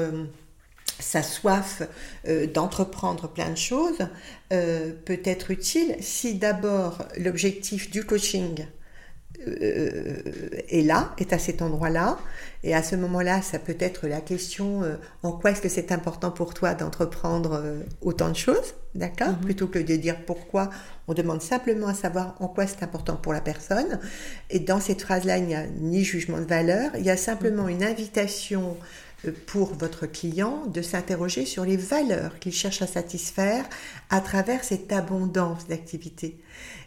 sa soif euh, d'entreprendre plein de choses euh, peut être utile si d'abord l'objectif du coaching euh, est là, est à cet endroit-là. Et à ce moment-là, ça peut être la question en quoi est-ce que c'est important pour toi d'entreprendre autant de choses, d'accord? Mm-hmm. Plutôt que de dire pourquoi, on demande simplement à savoir en quoi c'est important pour la personne. Et dans cette phrase-là, il n'y a ni jugement de valeur, il y a simplement mm-hmm. une invitation pour votre client de s'interroger sur les valeurs qu'il cherche à satisfaire à travers cette abondance d'activités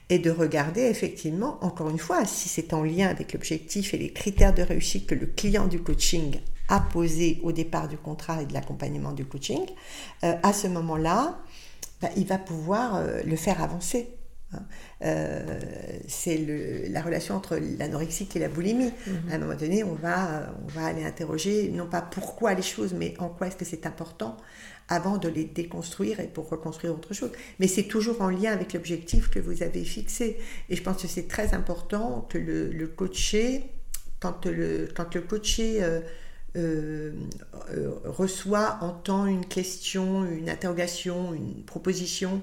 et de regarder effectivement, encore une fois, si c'est en lien avec l'objectif et les critères de réussite que le client du coaching à poser au départ du contrat et de l'accompagnement du coaching, euh, à ce moment-là, bah, il va pouvoir euh, le faire avancer. Hein. Euh, c'est la relation entre l'anorexique et la boulimie. Mhm. À un moment donné, on va, on va aller interroger, non pas pourquoi les choses, mais en quoi est-ce que c'est important avant de les déconstruire et pour reconstruire autre chose. Mais c'est toujours en lien avec l'objectif que vous avez fixé. Et je pense que c'est très important que le, le coaché, quand le, quand le coaché euh, euh, reçoit, entend une question, une interrogation, une proposition,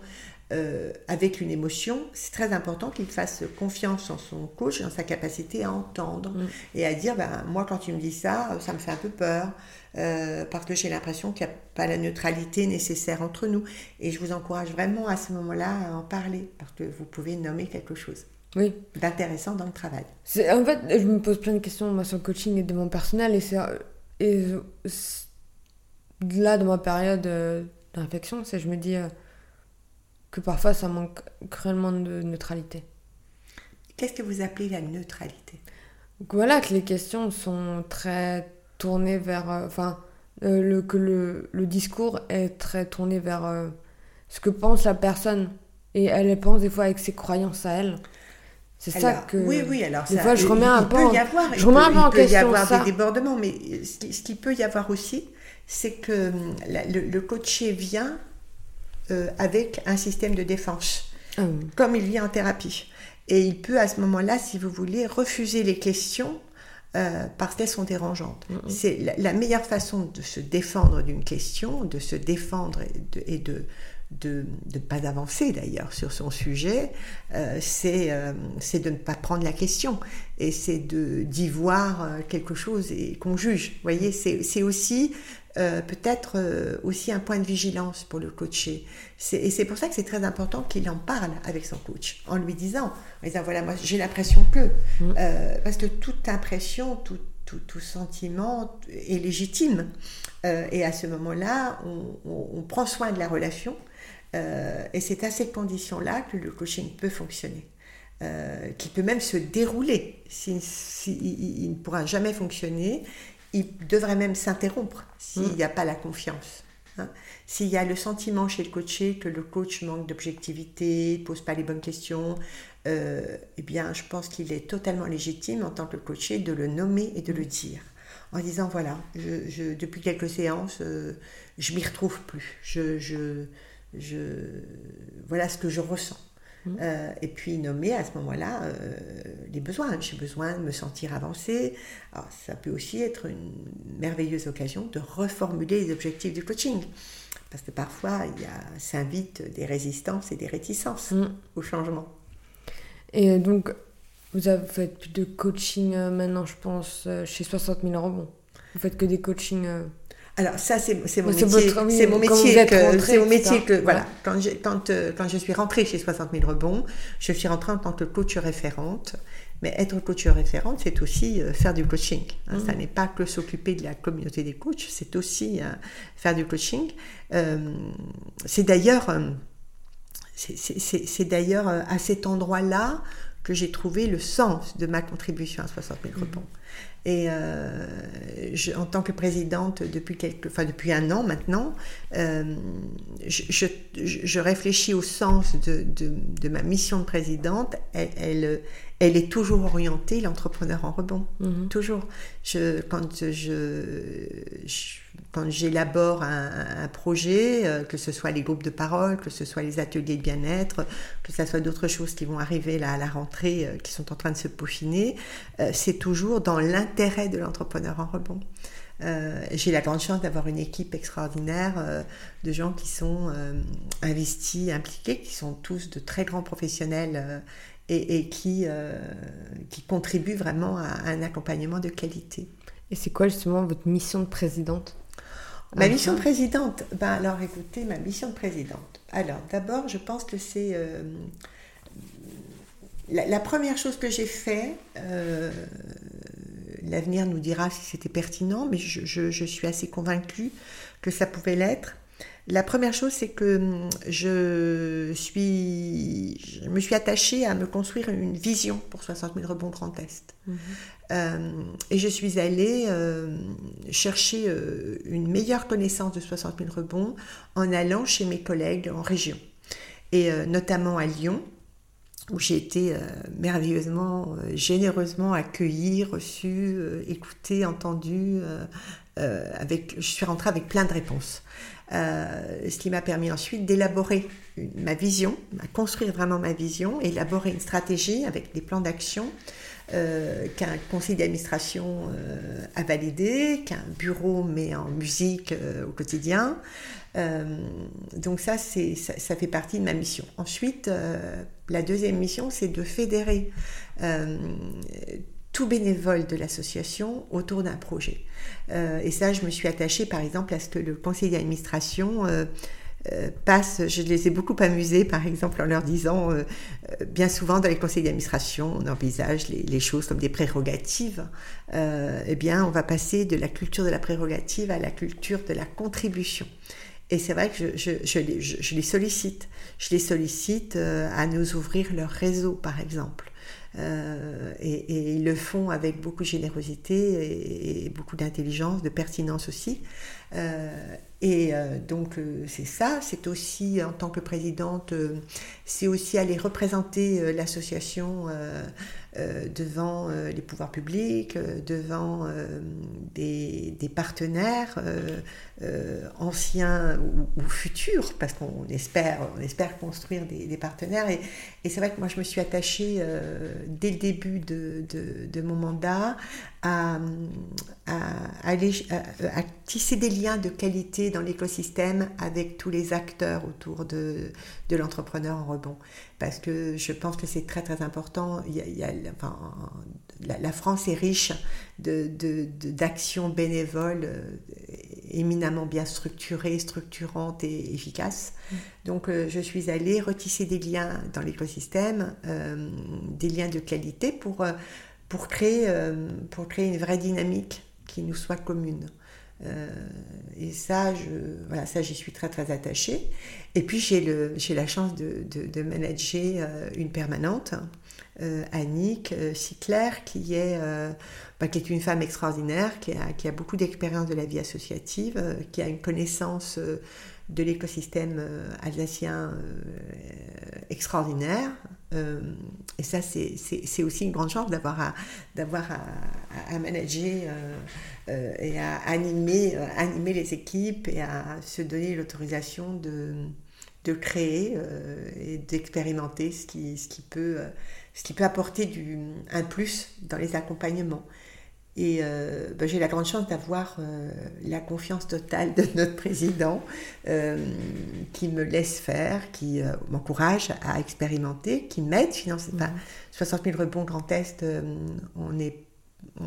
euh, avec une émotion, c'est très important qu'il fasse confiance en son coach, en sa capacité à entendre mm. et à dire ben, Moi, quand tu me dis ça, ça me fait un peu peur, euh, parce que j'ai l'impression qu'il n'y a pas la neutralité nécessaire entre nous. Et je vous encourage vraiment à ce moment-là à en parler, parce que vous pouvez nommer quelque chose. Oui. D'intéressant dans le travail. En fait, je me pose plein de questions moi, sur le coaching et de mon personnel. Et, et là, dans ma période euh, de réflexion, c'est je me dis que parfois ça manque cruellement de neutralité. Qu'est-ce que vous appelez la neutralité? Voilà, que les questions sont très tournées vers. Euh, enfin, euh, le, que le, le, discours est très tourné vers euh, ce que pense la personne. Et elle pense des fois avec ses croyances à elle. C'est ça que. Oui, oui, alors des fois je remets un peu. en, je remets un peu en question. Il peut y avoir des débordements, mais ce qu'il peut y avoir aussi, c'est que hum, le, le coaché vient euh, avec un système de défense, ah comme il vient en thérapie. Et il peut à ce moment-là, si vous voulez, refuser les questions euh, parce qu'elles sont dérangeantes. C'est la, meilleure façon de se défendre d'une question, de se défendre et de, de ne pas avancer d'ailleurs sur son sujet, euh, c'est de ne pas prendre la question et c'est d'y voir quelque chose et qu'on juge. Vous voyez, c'est aussi euh, peut-être euh, aussi un point de vigilance pour le coacher. Et c'est pour ça que c'est très important qu'il en parle avec son coach, en lui disant, en disant voilà, moi j'ai l'impression que, mm. euh, parce que toute impression, tout, tout, tout sentiment est légitime. et à ce moment-là, on, on, prend soin de la relation. et c'est à ces conditions-là que le coaching peut fonctionner. qui peut même se dérouler. S'il si, il ne pourra jamais fonctionner, il devrait même s'interrompre s'il n'y a pas la confiance. Hein. S'il y a le sentiment chez le coaché que le coach manque d'objectivité, pose pas les bonnes questions, euh, eh bien, je pense qu'il est totalement légitime en tant que coaché de le nommer et de le dire. En disant, voilà, je, depuis quelques séances, euh, je m'y retrouve plus. Je, je, voilà ce que je ressens. Mmh. Euh, et puis nommer à ce moment-là euh, les besoins. J'ai besoin de me sentir avancé. Alors, ça peut aussi être une merveilleuse occasion de reformuler les objectifs du coaching. Parce que parfois, il y a, s'invite des résistances et des réticences mmh. au changement. Et donc, vous avez fait plus de coaching euh, maintenant, je pense, chez 60 000 rebonds. Vous faites que des coachings alors ça, c'est mon métier. C'est mon métier que, c'est mon métier que, voilà. Quand je, quand, euh, quand je suis rentrée chez 60 000 rebonds, je suis rentrée en tant que coach référente. Mais être coach référente, c'est aussi euh, faire du coaching. Hein. Ça mmh. n'est pas que s'occuper de la communauté des coachs, c'est aussi euh, faire du coaching. c'est d'ailleurs, c'est d'ailleurs à cet endroit-là que j'ai trouvé le sens de ma contribution à 60 000 mmh. Et euh, je, en tant que présidente depuis, quelques, enfin, depuis un an maintenant, euh, je, je, réfléchis au sens de, de, de, ma mission de présidente. Elle, elle, elle est toujours orientée, l'entrepreneur en rebond. Mm-hmm. Toujours. Je, quand je, quand j'élabore un, projet, euh, que ce soit les groupes de parole, que ce soit les ateliers de bien-être, que ce soit d'autres choses qui vont arriver là à la rentrée, euh, qui sont en train de se peaufiner, euh, c'est toujours dans l'intérêt de l'entrepreneur en rebond. j'ai la grande chance d'avoir une équipe extraordinaire de gens qui sont investis, impliqués, qui sont tous de très grands professionnels et, qui, euh, qui contribue vraiment à, un accompagnement de qualité. Et c'est quoi justement votre mission de présidente? Ma mission de présidente. Ben Alors écoutez, ma mission de présidente. Alors d'abord, je pense que c'est... Euh, la, première chose que j'ai fait, euh, l'avenir nous dira si c'était pertinent, mais je, je, je, suis assez convaincue que ça pouvait l'être, La première chose, c'est que hum, je, suis, je me suis attachée à me construire une vision pour 60 000 rebonds Grand Est. Mhm. Euh, et je suis allée euh, chercher euh, une meilleure connaissance de 60 000 rebonds en allant chez mes collègues en région, et notamment à Lyon, où j'ai été merveilleusement, généreusement accueillie, reçue, écoutée, entendue. avec, je suis rentrée avec plein de réponses. Ce qui m'a permis ensuite d'élaborer ma vision, à construire vraiment ma vision, élaborer une stratégie avec des plans d'action euh, qu'un conseil d'administration euh, a validé, qu'un bureau met en musique euh, au quotidien. donc ça, c'est, ça, fait partie de ma mission. Ensuite, la deuxième mission, c'est de fédérer tout bénévole de l'association autour d'un projet. et ça, je me suis attachée, par exemple, à ce que le conseil d'administration euh, passent, je les ai beaucoup amusés par exemple en leur disant, euh, euh, bien souvent dans les conseils d'administration, on envisage les, choses comme des prérogatives, eh bien on va passer de la culture de la prérogative à la culture de la contribution. Et c'est vrai que je, les, je, les, sollicite. Je les sollicite à nous ouvrir leur réseau, par exemple. Euh, et, ils le font avec beaucoup de générosité et, beaucoup d'intelligence, de pertinence aussi. Euh, et euh, donc c'est ça, c'est aussi en tant que présidente, c'est aussi aller représenter l'association devant les pouvoirs publics, devant des, partenaires anciens ou, futurs, parce qu'on espère, on espère construire des, partenaires. Et, c'est vrai que moi je me suis attachée dès le début de, mon mandat à, tisser des liens de qualité dans l'écosystème avec tous les acteurs autour de, l'entrepreneur en rebond. Parce que je pense que c'est très très important. La, France est riche d'actions de, bénévoles euh, éminemment bien structurées, structurantes et efficaces. Donc euh, je suis allée retisser des liens dans l'écosystème, euh, des liens de qualité pour, pour, créer, pour créer une vraie dynamique qui nous soit commune. et ça, voilà, j'y suis très très attachée. Et puis j'ai la chance de, de, de manager une permanente euh, Annick euh, Sickler, qui est, euh, bah, qui est une femme extraordinaire, qui a, qui a beaucoup d'expérience de la vie associative, qui a une connaissance de l'écosystème alsacien extraordinaire. et ça, c'est aussi une grande chance d'avoir à, à, à, manager et à animer, animer les équipes et à se donner l'autorisation de, de créer et d'expérimenter ce qui, ce qui peut ce qui peut apporter du, un plus dans les accompagnements. Et euh, ben, j'ai la grande chance d'avoir euh, la confiance totale de notre président euh, qui me laisse faire, qui m'encourage à expérimenter, qui m'aide. financer. 60 000 rebonds Grand Est, on est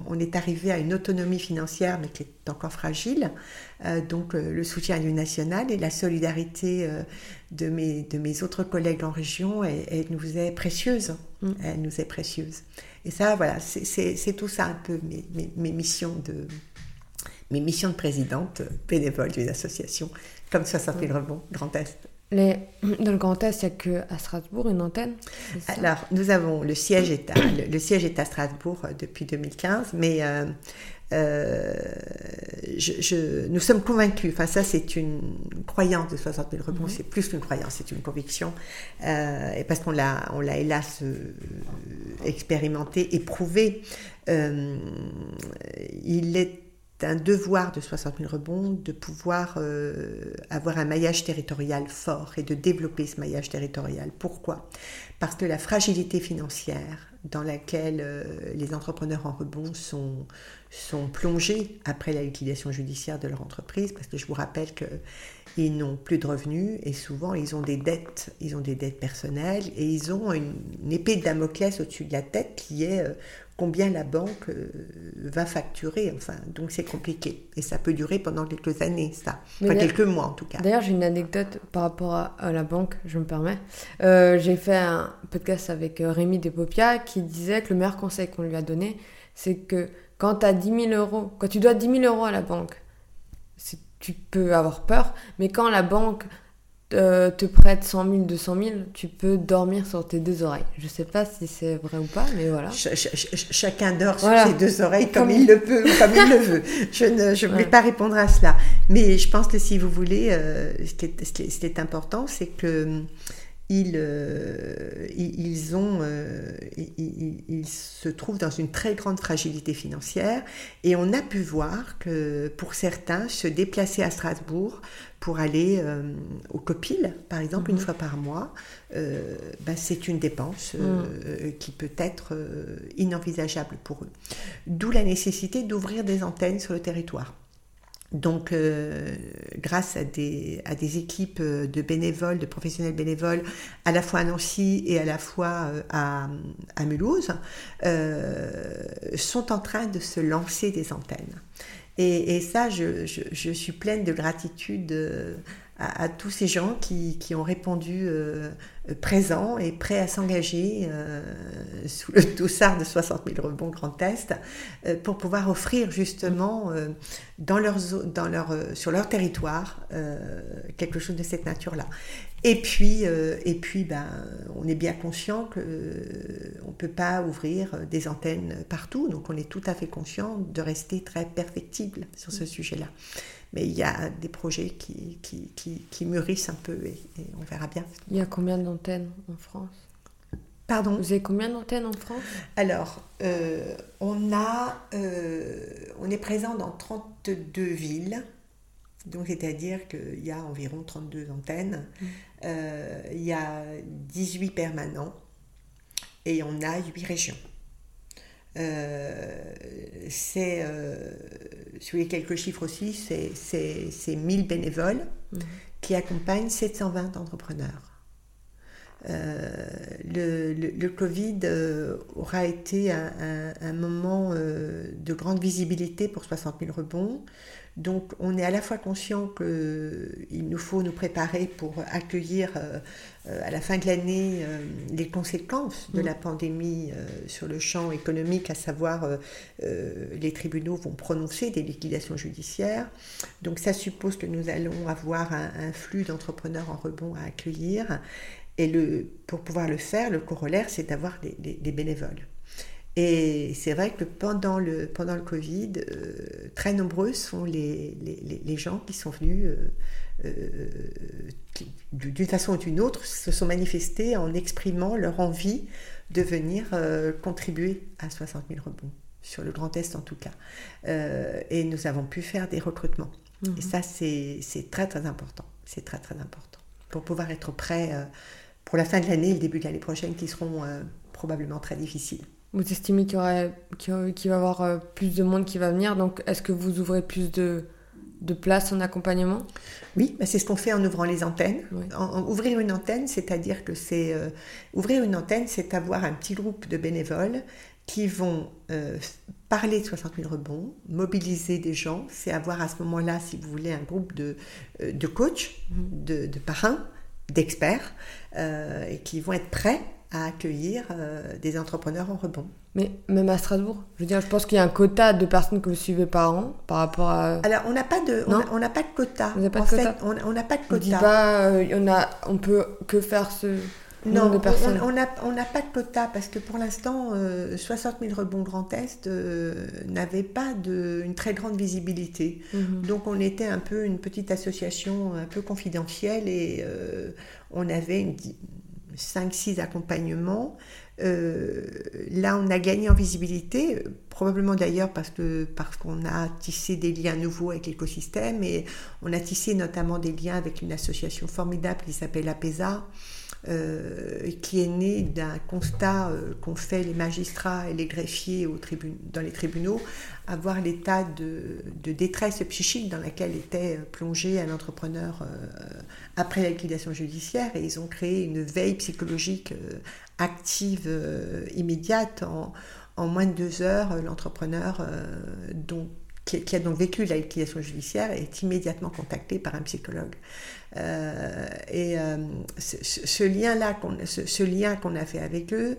on est arrivé à une autonomie financière, mais qui est encore fragile. donc le soutien du national et la solidarité de, mes, de mes autres collègues en région, elle nous est précieuse. Mm. Elle nous est précieuse. Et ça, voilà, c'est tout ça un peu mes, mes, missions de mes missions de présidente bénévole d'une association comme 60 000 rebonds Grand Est. Les, dans le Grand Est, il n'y a qu'à Strasbourg une antenne Alors, nous avons le siège est à, le, siège est à Strasbourg euh, depuis 2015, mais euh, euh, je, nous sommes convaincus, enfin ça c'est une croyance de 60 000 rebonds, mhm. c'est plus qu'une croyance, c'est une conviction, euh, et parce qu'on l'a, on l'a hélas expérimenté, éprouvé, il est un devoir de 60 000 rebonds de pouvoir avoir un maillage territorial fort et de développer ce maillage territorial. Pourquoi? Parce que la fragilité financière dans laquelle les entrepreneurs en rebond sont, sont plongés après la liquidation judiciaire de leur entreprise, parce que je vous rappelle qu'ils n'ont plus de revenus et souvent ils ont des dettes, ils ont des dettes personnelles et ils ont une, épée de Damoclès au-dessus de la tête qui est euh, combien la banque euh, va facturer. Enfin, donc c'est compliqué et ça peut durer pendant quelques années, ça, enfin quelques mois en tout cas. D'ailleurs, j'ai une anecdote par rapport à, la banque, je me permets. Euh, j'ai fait un podcast avec Rémi Despopia qui disait que le meilleur conseil qu'on lui a donné, c'est que quand tu as 10 000 euros, quand tu dois 10 000 euros à la banque, tu peux avoir peur, mais quand la banque euh, te prête 100 000, 200 000, tu peux dormir sur tes deux oreilles. Je sais pas si c'est vrai ou pas, mais voilà. chacun dort sur ses deux oreilles comme, il le peut, comme il le veut. Je ne je vais pas répondre à cela. Mais je pense que si vous voulez, euh, ce, qui est, ce, qui est, important, c'est que ils, euh, ils, ont, euh, ils, se trouvent dans une très grande fragilité financière et on a pu voir que pour certains, se déplacer à Strasbourg pour aller euh, au Copil, par exemple, une mhm. fois par mois, ben, c'est une dépense mhm. qui peut être inenvisageable pour eux. D'où la nécessité d'ouvrir des antennes sur le territoire. Donc, euh, grâce à des, à des équipes euh, de bénévoles, de professionnels bénévoles, à la fois à Nancy et à la fois euh, à, à Mulhouse, sont en train de se lancer des antennes. Et, ça, je, je, je, suis pleine de gratitude à, tous ces gens qui, qui ont répondu euh, présents et prêts à s'engager euh, sous le toussard de 60 000 rebonds Grand Est euh, pour pouvoir offrir justement dans leur, dans leur, sur leur territoire quelque chose de cette nature-là. Et puis, et puis ben, on est bien conscient qu'on ne peut pas ouvrir des antennes partout, donc on est tout à fait conscient de rester très perfectible sur ce sujet-là. Mais il y a des projets qui, qui, qui, mûrissent un peu et, on verra bien. Il y a combien d'antennes en France? Pardon? Vous avez combien d'antennes en France? Alors, euh, on, a, euh, on est présent dans 32 villes. Donc, c'est-à-dire qu'il y a environ 32 antennes. Mmh. Euh, il y a 18 permanents et on a 8 régions. Euh, c'est, euh, si vous voulez quelques chiffres aussi, c'est 1000 bénévoles mhm. qui accompagnent 720 entrepreneurs. Euh, le, le, Covid aura été un, un moment de grande visibilité pour 60 000 rebonds. Donc on est à la fois conscient qu'il nous faut nous préparer pour accueillir euh, euh, à la fin de l'année euh, les conséquences de mm. la pandémie sur le champ économique, à savoir les tribunaux vont prononcer des liquidations judiciaires. Donc ça suppose que nous allons avoir un, flux d'entrepreneurs en rebond à accueillir. Et le, pour pouvoir le faire, le corollaire, c'est d'avoir des bénévoles. Et c'est vrai que pendant le, pendant le Covid, euh, très nombreux sont les, les, les, gens qui sont venus, euh, euh, d'une façon ou d'une autre, se sont manifestés en exprimant leur envie de venir contribuer à 60 000 rebonds, sur le Grand Est en tout cas. et nous avons pu faire des recrutements. Mhm. Et ça, c'est très très important. C'est très très important. Pour pouvoir être prêt pour la fin de l'année et le début de l'année prochaine qui seront probablement très difficiles. Vous estimez qu'il y, va y avoir euh, plus de monde qui va venir, donc est-ce que vous ouvrez plus de, de places en accompagnement? Oui, bah, c'est ce qu'on fait en ouvrant les antennes. ouvrir une antenne, c'est-à-dire que c'est euh, ouvrir une antenne, c'est avoir un petit groupe de bénévoles qui vont euh, parler de 60 000 rebonds, mobiliser des gens. C'est avoir à ce moment-là, si vous voulez, un groupe de, de coachs, de, de parrains, d'experts, et qui vont être prêts à accueillir euh, des entrepreneurs en rebond. Mais même à Strasbourg, je veux dire, je pense qu'il y a un quota de personnes que vous suivez par an par rapport à. Alors, on n'a pas de, on n'a pas de quota. Vous pas de quota on n'a pas de quota. On pas, euh, on a, on peut que faire ce. Non, de personnes. on n'a on pas de quota parce que pour l'instant, 60 000 rebonds Grand Est euh, n'avaient pas de, une très grande visibilité. Mhm. Donc on était un peu une petite association un peu confidentielle et on avait une, 5-6 accompagnements. Euh, là, on a gagné en visibilité, probablement d'ailleurs parce parce qu'on a tissé des liens nouveaux avec l'écosystème et on a tissé notamment des liens avec une association formidable qui s'appelle APESA, euh, qui est née d'un constat euh, qu'ont fait les magistrats et les greffiers au dans les tribunaux, à voir l'état de, détresse psychique dans laquelle était plongé un entrepreneur après la liquidation judiciaire et ils ont créé une veille psychologique euh, active euh, immédiate en, moins de deux heures l'entrepreneur euh, qui, a donc vécu la liquidation judiciaire est immédiatement contacté par un psychologue. Et ce, lien-là, ce, lien qu'on a fait avec eux,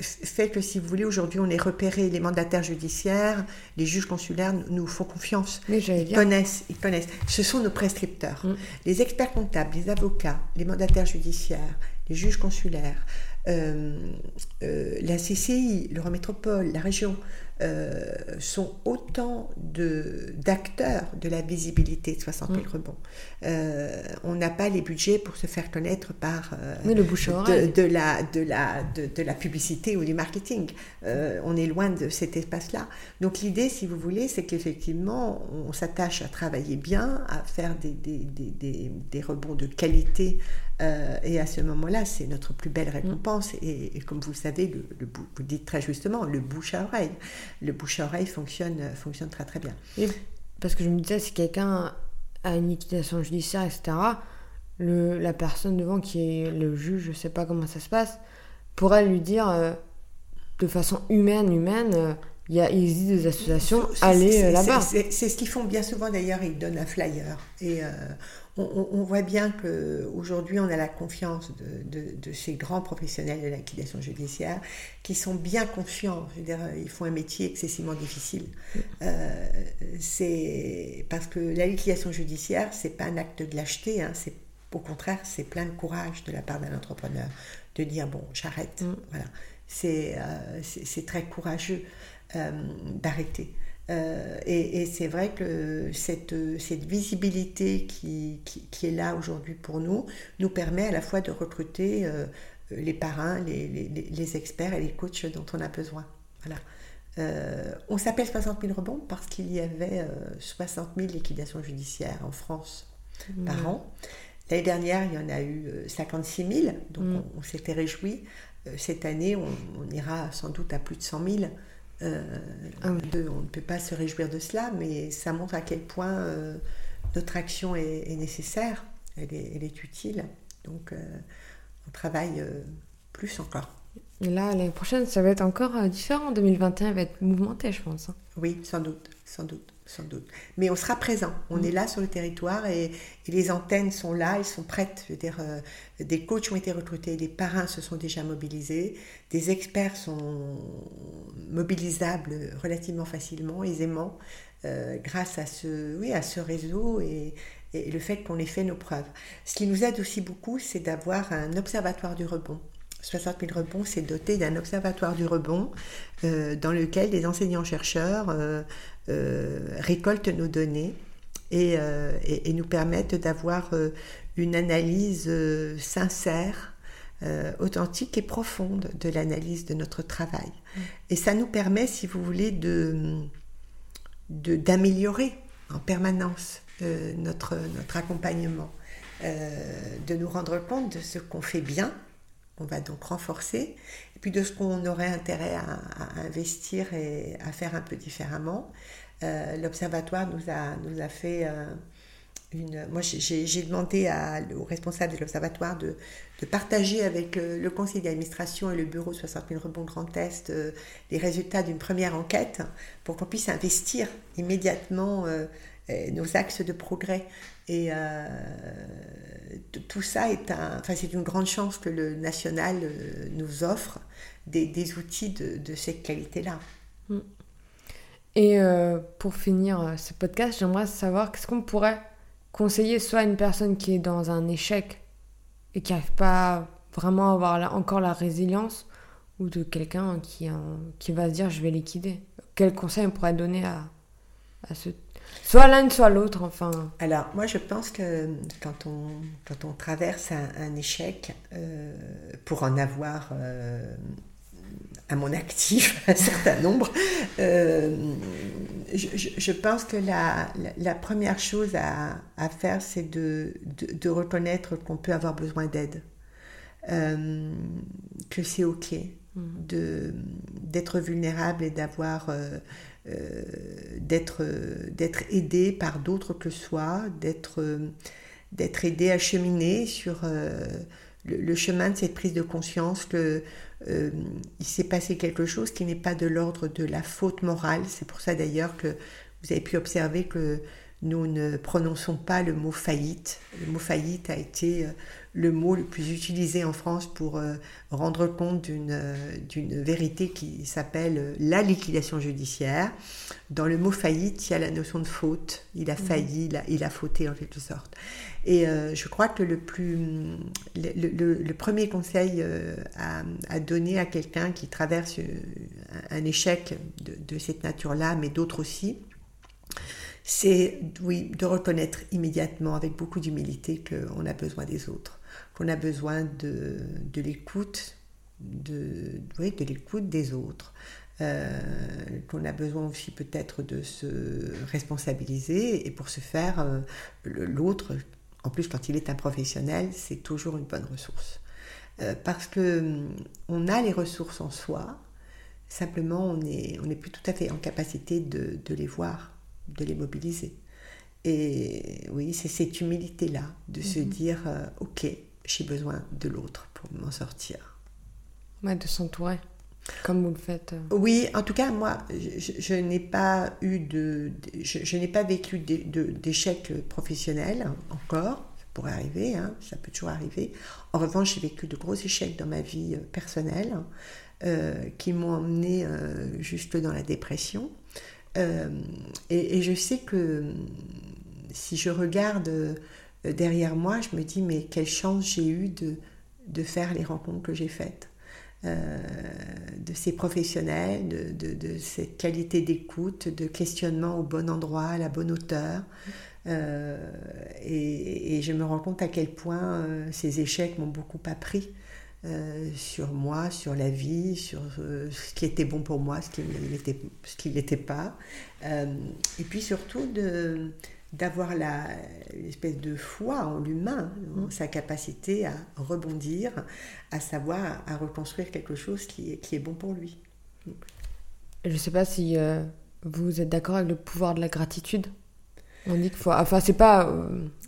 fait que, si vous voulez, aujourd'hui, on est repéré, les mandataires judiciaires, les juges consulaires nous font confiance. Mais ils connaissent, ils connaissent. Ce sont nos prescripteurs. Mm. Les experts comptables, les avocats, les mandataires judiciaires, les juges consulaires, euh, euh, la CCI, l'Eurométropole, la région, euh, sont autant d'acteurs de, la visibilité de 60 000 mm. rebonds. on n'a pas les budgets pour se faire connaître par le de, la, de, la, de, la publicité ou du marketing. on est loin de cet espace-là. Donc l'idée, si vous voulez, c'est qu'effectivement, on s'attache à travailler bien, à faire des, des, des, des rebonds de qualité euh, et à ce moment-là, c'est notre plus belle récompense. Et, comme vous le savez, le, vous dites très justement, le bouche à oreille. Le bouche à oreille fonctionne, fonctionne très très bien. parce que je me disais, si quelqu'un a une liquidation judiciaire, etc., le, la personne devant qui est le juge, je ne sais pas comment ça se passe, pourrait lui dire euh, de façon humaine, humaine, euh, il, y a, il existe des associations, allez là-bas. C'est ce qu'ils font bien souvent d'ailleurs, ils donnent un flyer. Et on, voit bien qu'aujourd'hui, on a la confiance de, ces grands professionnels de la liquidation judiciaire qui sont bien conscients. Je veux dire, ils font un métier excessivement difficile. Euh, c'est parce que la liquidation judiciaire, c'est pas un acte de lâcheté. Hein, c'est au contraire, c'est plein de courage de la part d'un entrepreneur de dire bon, j'arrête. Mm. Voilà, euh, c'est très courageux euh, d'arrêter. Euh, et, c'est vrai que cette, cette visibilité qui, qui, est là aujourd'hui pour nous nous permet à la fois de recruter euh, les parrains, les, les, les, experts et les coachs dont on a besoin. Voilà. Euh, on s'appelle 60 000 rebonds parce qu'il y avait 60 000 liquidations judiciaires en France par an. L'année dernière, il y en a eu 56 000, donc mm. on, s'était réjouis. Cette année, on, on, ira sans doute à plus de 100 000. Euh, ah on ne peut pas se réjouir de cela, mais ça montre à quel point euh, notre action est, nécessaire, elle est, utile. Donc, euh, on travaille plus encore. Et là, l'année prochaine, ça va être encore différent. 2021 va être mouvementé, je pense. Hein. Oui, sans doute, sans doute sans doute. Mais on sera présent, on mm. est là sur le territoire et, les antennes sont là, elles sont prêtes. Je veux dire, euh, des coachs ont été recrutés, des parrains se sont déjà mobilisés, des experts sont mobilisables relativement facilement, aisément, euh, grâce à ce, oui, à ce réseau et, et le fait qu'on ait fait nos preuves. Ce qui nous aide aussi beaucoup, c'est d'avoir un observatoire du rebond. 60 000 rebonds, c'est doté d'un observatoire du rebond euh, dans lequel des enseignants-chercheurs euh, récoltent nos données et, euh, nous permettent d'avoir euh, une analyse sincère, authentique et profonde de l'analyse de notre travail. Mm. Et ça nous permet, si vous voulez, de d'améliorer en permanence notre, notre accompagnement, de nous rendre compte de ce qu'on fait bien, qu'on va donc renforcer, et puis de ce qu'on aurait intérêt à, investir et à faire un peu différemment. Euh, l'observatoire nous a, fait euh, une... Moi, j'ai demandé à, au responsable de l'observatoire de, de, partager avec euh, le conseil d'administration et le bureau 60 000 rebonds Grand Est les résultats d'une première enquête pour qu'on puisse investir immédiatement nos axes de progrès. Et tout ça est enfin, c'est une grande chance que le national nous offre des, des outils de, cette qualité-là. Mm. Et euh, pour finir euh, ce podcast, j'aimerais savoir qu'est-ce qu'on pourrait conseiller soit à une personne qui est dans un échec et qui n'arrive pas vraiment à avoir encore la résilience ou de quelqu'un qui, qui va se dire je vais liquider. Quel conseil on pourrait donner à, à ce... Soit l'un, soit l'autre, enfin. Alors, moi, je pense que quand on, quand on traverse un, échec, euh, pour en avoir à mon actif un certain nombre, euh, je, pense que la, la, première chose à, à faire, c'est de, de, reconnaître qu'on peut avoir besoin d'aide, euh, que c'est OK. De d'être vulnérable et d'avoir euh, d'être d'être aidé par d'autres que soi, d'être d'être aidé à cheminer sur le, chemin de cette prise de conscience que euh, il s'est passé quelque chose qui n'est pas de l'ordre de la faute morale. C'est pour ça d'ailleurs que vous avez pu observer que nous ne prononçons pas le mot faillite. Le mot faillite a été euh, le mot le plus utilisé en France pour euh, rendre compte d'une d'une vérité qui s'appelle la liquidation judiciaire. Dans le mot faillite, il y a la notion de faute. Il a mhm. failli, il a, il a fauté en quelque sorte. Et je crois que le, plus, le, le, premier conseil à, à, donner à quelqu'un qui traverse un, échec de, de cette nature-là, mais d'autres aussi, c'est oui, de reconnaître immédiatement avec beaucoup d'humilité qu'on a besoin des autres, qu'on a besoin de, de l'écoute, de, oui, de l'écoute des autres, euh, qu'on a besoin aussi peut-être de se responsabiliser et pour ce faire, euh, l'autre, en plus quand il est un professionnel, c'est toujours une bonne ressource. Euh, parce que hum, on a les ressources en soi, simplement on n'est on plus tout à fait en capacité de, de les voir de les mobiliser. Et oui, c'est cette humilité-là, de se mhm. dire, ok, j'ai besoin de l'autre pour m'en sortir. Ouais, de s'entourer, comme vous le faites. Euh. Oui, en tout cas, moi, je, n'ai pas eu de, je, n'ai pas vécu d'échecs professionnels encore. Ça pourrait arriver, hein, ça peut toujours arriver. En revanche, j'ai vécu de gros échecs dans ma vie euh, personnelle qui m'ont emmené juste dans la dépression. Euh, et, je sais que si je regarde euh, derrière moi, je me dis, mais quelle chance j'ai eu de, de faire les rencontres que j'ai faites. Euh, de ces professionnels, de, cette qualité d'écoute, de questionnement au bon endroit, à la bonne hauteur. et, et, je me rends compte à quel point ces échecs m'ont beaucoup appris euh, sur moi, sur la vie, sur euh, ce qui était bon pour moi, ce qui n'était pas. Euh, et puis surtout de, d'avoir l'espèce de foi en l'humain, en mm. sa capacité à rebondir, à savoir, à reconstruire quelque chose qui est, qui est bon pour lui. Je ne sais pas si vous êtes d'accord avec le pouvoir de la gratitude. On dit qu'il faut... Enfin, c'est pas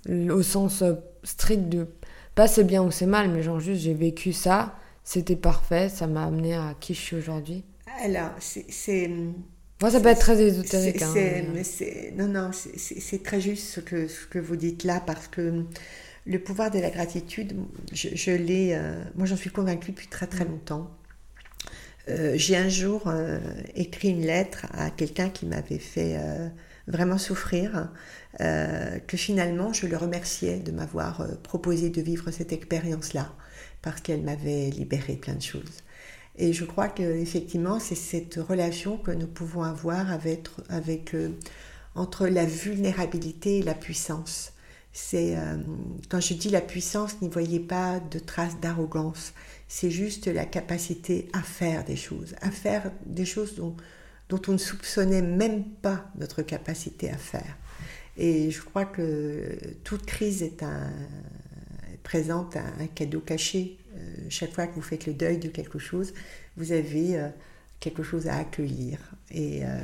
au sens strict de pas c'est bien ou c'est mal, mais genre juste j'ai vécu ça, c'était parfait, ça m'a amené à qui je suis aujourd'hui. Alors, c'est. Moi, ça peut être très ésotérique. Hein, non, non, c'est très juste ce que, ce que vous dites là, parce que le pouvoir de la gratitude, je, l'ai. Euh, moi, j'en suis convaincue depuis très très longtemps. Euh, j'ai un jour euh, écrit une lettre à quelqu'un qui m'avait fait vraiment souffrir, que finalement je le remerciais de m'avoir proposé de vivre cette expérience-là, parce qu'elle m'avait libéré plein de choses. Et je crois que effectivement c'est cette relation que nous pouvons avoir avec, euh, entre la vulnérabilité et la puissance. C'est quand je dis la puissance, n'y voyez pas de traces d'arrogance. C'est juste la capacité à faire des choses, à faire des choses dont dont on ne soupçonnait même pas notre capacité à faire. Et je crois que toute crise est présente un, cadeau caché. Euh, chaque fois que vous faites le deuil de quelque chose, vous avez euh, quelque chose à accueillir. Et, euh,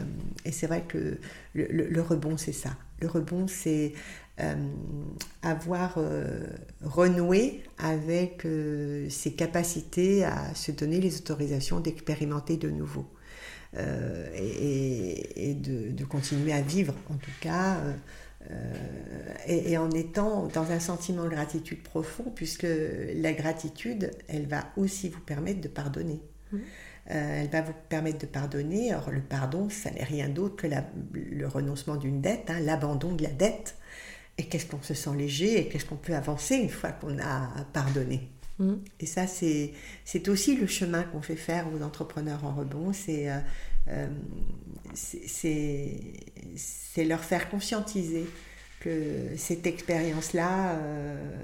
c'est vrai que le, rebond, c'est ça. Le rebond, c'est avoir renoué avec ses capacités à se donner les autorisations d'expérimenter de nouveau. Et, de, continuer à vivre, en tout cas, euh, euh, et, en étant dans un sentiment de gratitude profond, puisque la gratitude, elle va aussi vous permettre de pardonner. Mmh. elle va vous permettre de pardonner. Or, le pardon, ça n'est rien d'autre que le renoncement d'une dette, hein, l'abandon de la dette. Et qu'est-ce qu'on se sent léger et qu'est-ce qu'on peut avancer une fois qu'on a pardonné? Mm. Et ça, c'est aussi le chemin qu'on fait faire aux entrepreneurs en rebond. C'est euh, euh leur faire conscientiser que cette expérience-là euh,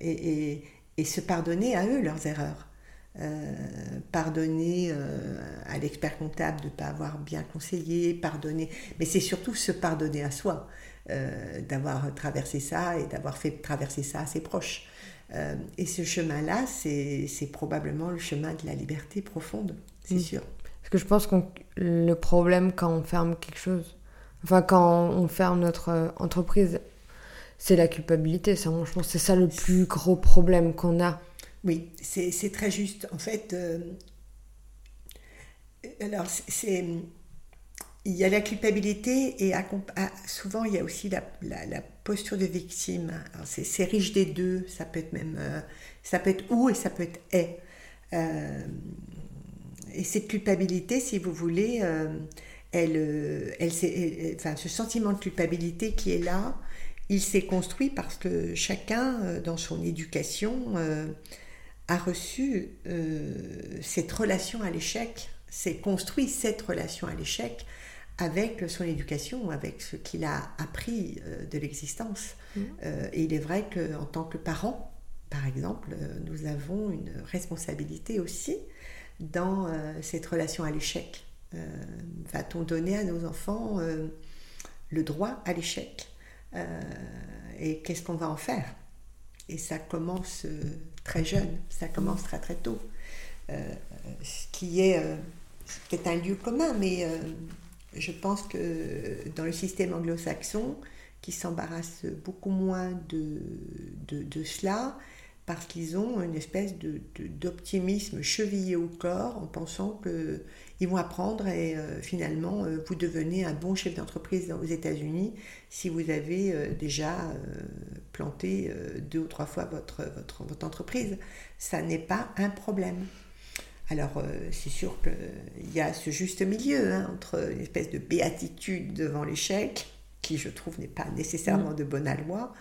et, et, se pardonner à eux leurs erreurs. Euh, pardonner à l'expert comptable de ne pas avoir bien conseillé, pardonner, mais c'est surtout se pardonner à soi, d'avoir traversé ça et d'avoir fait traverser ça à ses proches. Euh, et ce chemin-là, c'est probablement le chemin de la liberté profonde, c'est mm. sûr. Que je pense que le problème quand on ferme quelque chose, enfin quand on ferme notre euh, entreprise, c'est la culpabilité. je pense c'est ça le plus gros problème qu'on a. Oui, c'est très juste. En fait, euh, alors c'est il y a la culpabilité et souvent il y a aussi la, posture de victime, c'est riche des deux, ça peut être même, ça peut être ou et ça peut être est. et cette culpabilité, si vous voulez, elle, elle, enfin, ce sentiment de culpabilité qui est là, il s'est construit parce que chacun, dans son éducation, a reçu cette relation à l'échec, s'est construit cette relation à l'échec avec son éducation, avec ce qu'il a appris euh, de l'existence. Mmh. Euh, et il est vrai qu'en tant que parent, par exemple, euh, nous avons une responsabilité aussi dans cette relation à l'échec. Va-t-on donner à nos enfants le droit à l'échec Et qu'est-ce qu'on va en faire? Et ça commence très jeune, ça commence très très tôt. ce qui est un lieu commun, mais je pense que dans le système anglo-saxon, qui s'embarrasse beaucoup moins de, de, cela, parce qu'ils ont une espèce d'optimisme chevillé au corps en pensant qu'ils vont apprendre et euh, finalement euh, vous devenez un bon chef d'entreprise aux États-Unis si vous avez euh, déjà planté deux ou trois fois votre, votre, entreprise. Ça n'est pas un problème. Alors, c'est sûr qu'il y a ce juste milieu hein, entre une espèce de béatitude devant l'échec, qui je trouve n'est pas nécessairement mm. de bonne aloi,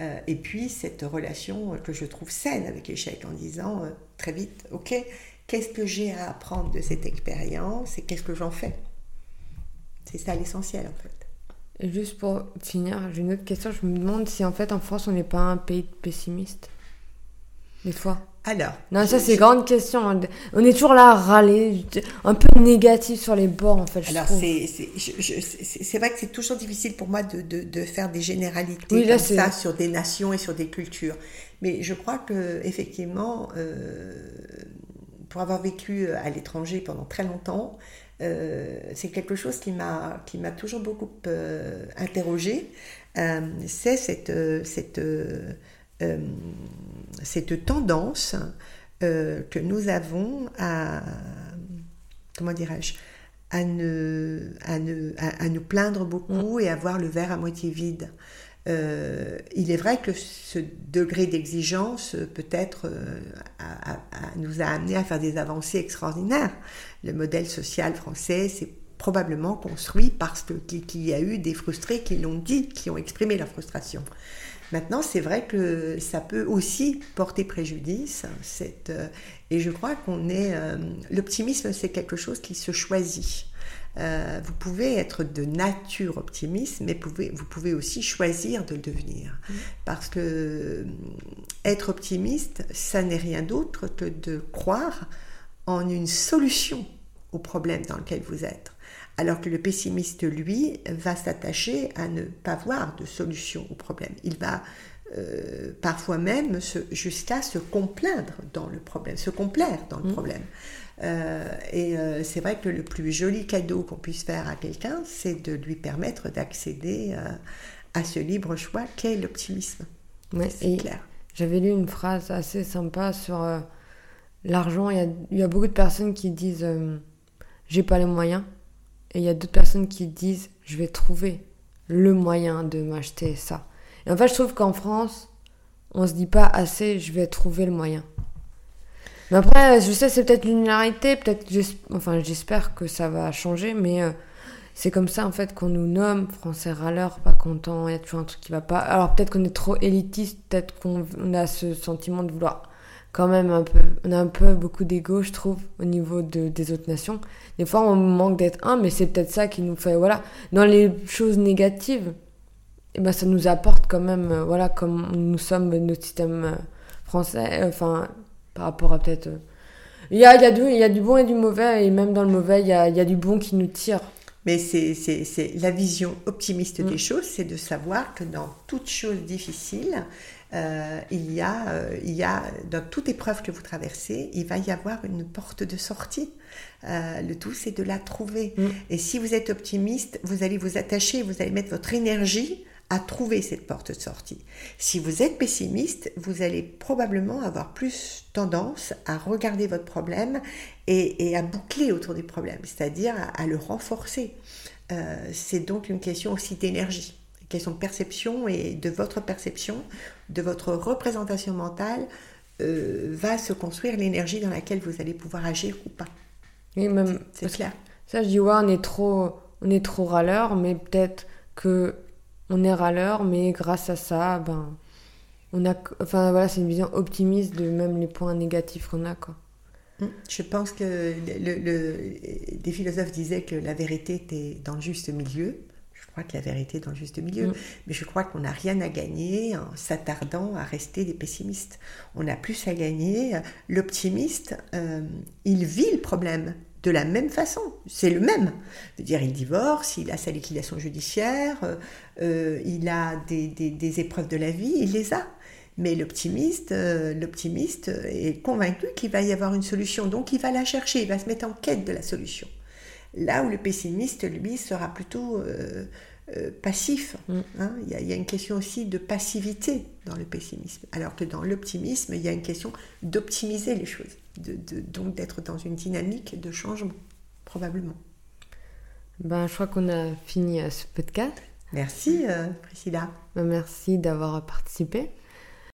euh, et puis cette relation que je trouve saine avec l'échec en disant euh, très vite, ok, qu'est-ce que j'ai à apprendre de cette expérience et qu'est-ce que j'en fais? C'est ça l'essentiel en fait. Et juste pour finir, j'ai une autre question. Je me demande si en fait en France on n'est pas un pays pessimiste? Des fois. Alors. Non, ça, c'est une grande question. On est toujours là à râler, un peu négatif sur les bords, en fait. Alors, c'est vrai que c'est toujours difficile pour moi de, de, faire des généralités comme ça sur des nations et sur des cultures. Mais je crois que, effectivement, euh, pour avoir vécu à l'étranger pendant très longtemps, euh, c'est quelque chose qui m'a toujours beaucoup euh, interrogé. c'est cette. cette euh, cette tendance euh, que nous avons à, comment dirais-je, à, ne, à, ne, à, nous plaindre beaucoup et à voir le verre à moitié vide. Euh, il est vrai que ce degré d'exigence peut-être nous a amené à faire des avancées extraordinaires. Le modèle social français s'est probablement construit parce qu'il y a eu des frustrés qui l'ont dit, qui ont exprimé leur frustration. Maintenant, c'est vrai que ça peut aussi porter préjudice. Cette, euh, et je crois qu'on est... Euh, l'optimisme, c'est quelque chose qui se choisit. Euh, vous pouvez être de nature optimiste, mais pouvez, vous pouvez aussi choisir de le devenir. Mmh. Parce que être optimiste, ça n'est rien d'autre que de croire en une solution au problème dans lequel vous êtes. Alors que le pessimiste, lui, va s'attacher à ne pas voir de solution au problème. Il va euh, parfois même jusqu'à se complaindre dans le problème, se complaire dans le mmh. problème. Euh, et euh, c'est vrai que le plus joli cadeau qu'on puisse faire à quelqu'un, c'est de lui permettre d'accéder à ce libre choix qu'est l'optimisme. c'est clair. J'avais lu une phrase assez sympa sur l'argent. Il, il y, a beaucoup de personnes qui disent j'ai pas les moyens. Et il y a d'autres personnes qui disent je vais trouver le moyen de m'acheter ça. Et en fait, je trouve qu'en France, on se dit pas assez je vais trouver le moyen. Mais après, je sais, c'est peut-être une peut-être, enfin, j'espère que ça va changer, mais euh, c'est comme ça en fait qu'on nous nomme français râleur, pas content, il y a toujours un truc qui va pas. Alors peut-être qu'on est trop élitiste, peut-être qu'on a ce sentiment de vouloir quand même un peu, on a un peu beaucoup d'ego, je trouve, au niveau de, des autres nations. Des fois, on manque d'être un, mais c'est peut-être ça qui nous fait, voilà, dans les choses négatives, eh ben, ça nous apporte quand même, euh, voilà, comme nous sommes notre système euh, français, euh, enfin, par rapport à peut-être. Il y a, il, y a du, il y a du bon et du mauvais, et même dans le mauvais, il y a, il y a du bon qui nous tire. Mais c'est la vision optimiste des mm. choses, c'est de savoir que dans toute chose difficile, euh, il, y a, euh, il y a, dans toute épreuve que vous traversez, il va y avoir une porte de sortie. Euh, le tout, c'est de la trouver. Mm. Et si vous êtes optimiste, vous allez vous attacher, vous allez mettre votre énergie à trouver cette porte de sortie. Si vous êtes pessimiste, vous allez probablement avoir plus tendance à regarder votre problème et, à boucler autour du problème, c'est-à-dire à, le renforcer. c'est donc une question aussi d'énergie question de perception et de votre perception, de votre représentation mentale, euh, va se construire l'énergie dans laquelle vous allez pouvoir agir ou pas. Oui, même. C'est clair. Ça, je dis, ouais, on est trop, on est trop râleur, mais peut-être que on est râleur, mais grâce à ça, ben, on a, enfin voilà, c'est une vision optimiste de même les points négatifs qu'on a, quoi. Hum, Je pense que le, le- des philosophes disaient que la vérité était dans le juste milieu. Je crois que la vérité est dans le juste milieu. Mm. Mais je crois qu'on n'a rien à gagner en s'attardant à rester des pessimistes. On a plus à gagner. L'optimiste, euh, il vit le problème de la même façon. C'est le même. Je veux dire, il divorce, il a sa liquidation judiciaire, euh, euh, il a des, des- des épreuves de la vie, il les a. Mais l'optimiste, euh, l'optimiste est convaincu qu'il va y avoir une solution, donc il va la chercher, il va se mettre en quête de la solution. Là où le pessimiste, lui, sera plutôt euh, euh, passif. Mm. hein. il, y a, il y a une question aussi de passivité dans le pessimisme, alors que dans l'optimisme, il y a une question d'optimiser les choses, de, de- donc d'être dans une dynamique de changement, probablement. Ben, je crois qu'on a fini euh, ce podcast. Merci, euh, Priscilla. Ben, merci d'avoir participé.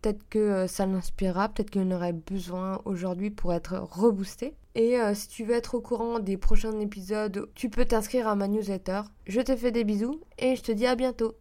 Peut-être que euh, ça l'inspirera, peut-être qu'il en aurait besoin aujourd'hui pour être reboosté. Et euh, si tu veux être au courant des prochains épisodes, tu peux t'inscrire à ma newsletter. Je te fais des bisous et je te dis à bientôt.